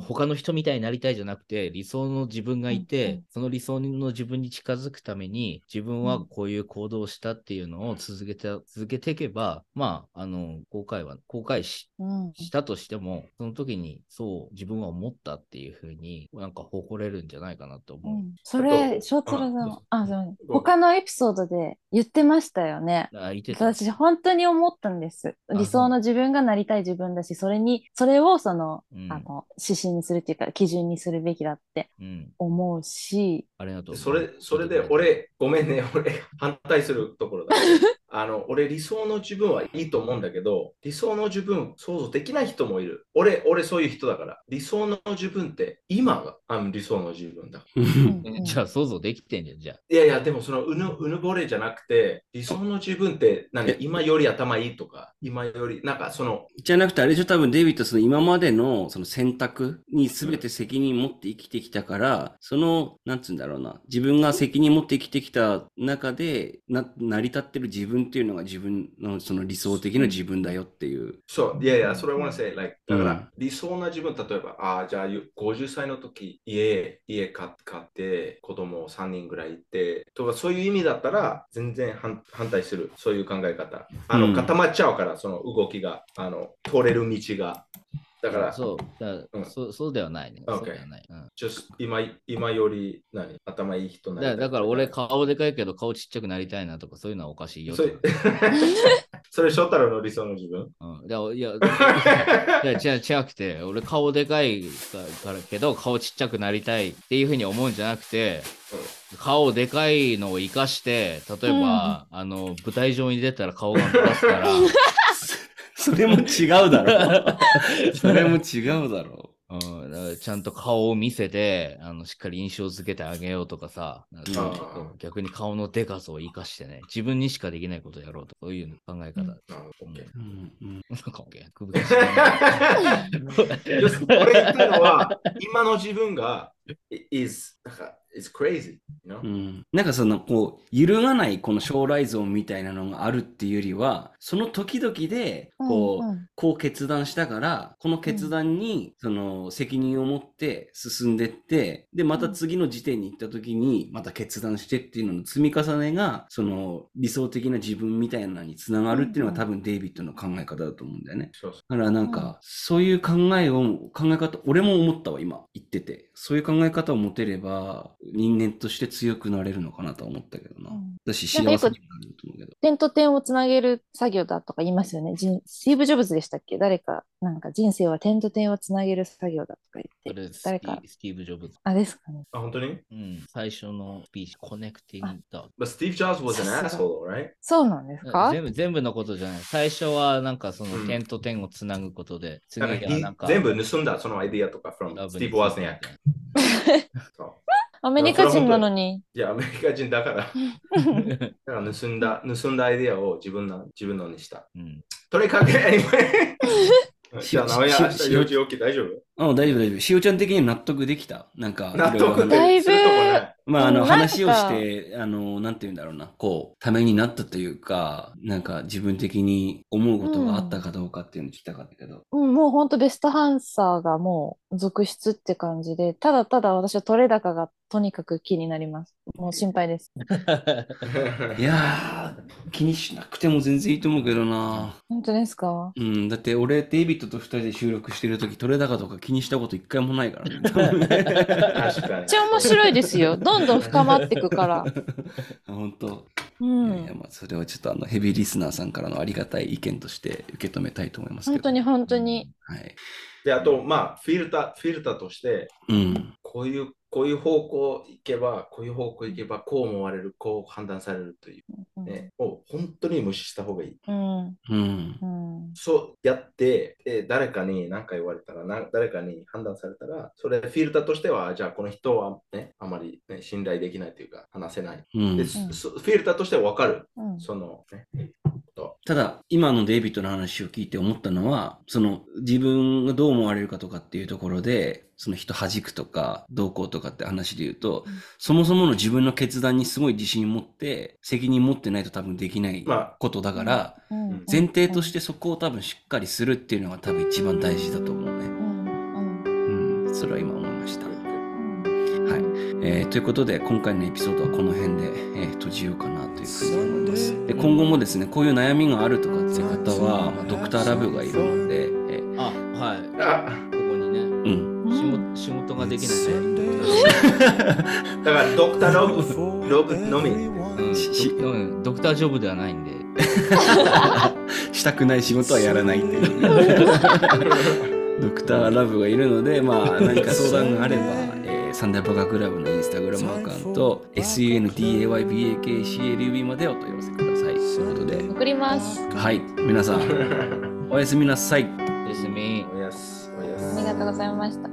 他の人みたいになりたいじゃなくて、理想の自分がいて、うんうん。その理想の自分に近づくために、自分はこういう行動をしたっていうのを続けて、続けていけば、まあ、あの、後悔は、後悔しうん。したとしても、その時に、そう、自分は思ったっていうふうに、なんか誇れるんじゃないかなとう思う。ん。それ、翔太郎さんあそう。他のエピソードで言ってましたよね。私、本当に思ったんです。あ理想の自分がなりたい自分だし、それに、それをその、うん。あの、指針にするっていうか、基準にするべきだってうん。思うし、ありがとう。それ、それで、俺、ごめんね、俺、反対するところだ。あの、俺、理想の自分はいいと思うんだけど、理想の自分、想像できない人もいる。俺、俺、そういう人だから。理想の自分って、今が、あの理想の自分だ。じゃあ想像できてんじゃん、じゃあ。いやいや、でも、そのうぬ、うぬぼれじゃなくて、理想の自分って何？え、今より頭いいとか、今より、なんか、その、じゃなくて、あれでしょ、多分デイビッド、その今までのその選択に全て責任持って生きてきたから、その、なんつうんだろうな、自分が責任持って生きてきた中で、な、成り立ってる自分っていうのが自分のその理想的な自分だよっていう。そう、いやいや、それは I say, like, だかうんら、理想な自分、例えば、ああ、じゃあ、ゆ50歳の時、家、家買買って、子供3人ぐらいいて、とか、そういう意味だったら、全然反反対する、そういう考え方。あの、うん固まっちゃうから、その動きが、あの、通れる道が。だから、そう、だうん。そうそうではないね。Okay そうではない。うん。今今より何？頭いい人になだだから俺顔でかいけど顔ちっちゃくなりたいなとかそういうのはおかしいよとそれそれ、翔太郎の理想の自分？うん、いや、いや違う違くて、俺顔でかいからけど顔ちっちゃくなりたいっていうふうに思うんじゃなくて、顔でかいのを生かして、例えば、あの、舞台上に出たら顔が目立つから、それも違うだろ。それも違うだろ。うん、だからちゃんと顔を見せて、あの、しっかり印象付けてあげようとかさ、なんか逆に顔のでかさを生かしてね、自分にしかできないことをやろうと、そういう考え方。うんあ OK うんうんなんか、首が絞まる要するに俺言ったのは、今の自分が is, なんか is crazy. You know? うんなんかそのこう揺るがないこの将来像みたいなのがあるっていうよりはその時々でこう、うんうんこう決断したからこの決断にその責任を持って進んでってでまた次の時点に行った時にまた決断してっていうのの積み重ねがその理想的な自分みたいなのにつながるっていうのが多分デイビッドの考え方だと思うんだよね。そうそだからなんか、そういう考えを、考え方、俺も思ったわ、今、言ってて。そういう考え方を持てれば、人間として強くなれるのかなとは思ったけどな。うんだし、幸せにもなると思うけど。点と点をつなげる作業だとか言いますよね。ジンスティーブ・ジョブズでしたっけ？誰か、なんか人生は点と点をつなげる作業だとか言って誰かィ、スティーブ・ジョブズ。あ、ですかね。あ、本当に？うん、最初のスピーチ、コネクティングドット But Steve Jobs was an さすが asshole, right? そうなんですか？全部全部のことじゃない。最初はなんかそのうん点と点をつなぐことで、次なんかはなんか全部盗んだそのアイディアとか from ラブ Steve について Wozniak。そうアメリカ人なのに。いや、アメリカ人だから、だから盗んだ、盗んだアイディアを自分の自分のにした。うんとにかく、しじゃあ、名古屋、明し日4時起き大丈夫？うん、大丈夫、大丈夫。しおちゃん的に納得できた？なんか、納いろいろ得だいぶ。まあ、あの、話をして、あの、なんて言うんだろうな、こう、ためになったというか、なんか自分的に思うことがあったかどうかっていうのを聞きたかったけど。うんもう本当ベストハンサーがもう続出って感じで、ただただ私は取れ高がとにかく気になります。もう心配です。いやー、気にしなくても全然いいと思うけどな。本当ですか？うん、だって俺、デイビッドと二人で収録してるとき、取れ高とか気にしたこと一回もないからね。確かにめっちゃ面白いですよ。どんどん深まっていくから。本当。ういやいやん。まあそれはちょっとあのヘビーリスナーさんからのありがたい意見として受け止めたいと思いますけど。本当に本当に。はい。で、あと、まあ、フィルター、フィルターとして、うん。こういう、こういう方向行けば、こういう方向行けば、こう思われる、こう判断されるといううんね、を本当に無視した方がいい。うん。うん。うん。そうやって、え誰かに何か言われたらな、誰かに判断されたら、それフィルターとしては、じゃあこの人はね、あまり、ね、信頼できないというか、話せない。うんで、そフィルターとしては分かる。うん。その、ね、こと。ただ、今のデイビッドの話を聞いて思ったのは、その自分がどう思われるかとかっていうところで、その人弾くとか、どうこうとかって話で言うと、うんそもそもの自分の決断にすごい自信持って、責任持ってないと多分できないまあことだから、うん前提としてそこを多分しっかりするっていうのが多分一番大事だと思うね。うん。うん。うん、それは今思。うんはい。えーということで、今回のエピソードはこの辺で、えー閉じようかなというふうに思います。で今後もですね、こういう悩みがあるとかっていう方は、まあドクターラブがいるので、えーあ、はい。あここにね、うん。仕事仕事ができないね。だから、ドクターロブ、ロブのみ。うんうんドクタージョブではないんで。したくない仕事はやらないっていう。ドクターラブがいるので、まあ、何か相談があれば、えーサンダーバカクラブのインスタグラムアカウント、sundaybakclub までお問い合わせください。ということで、送ります。はい。皆さん、おやすみなさい。ですみ。おやす、おやす。ありがとうございました。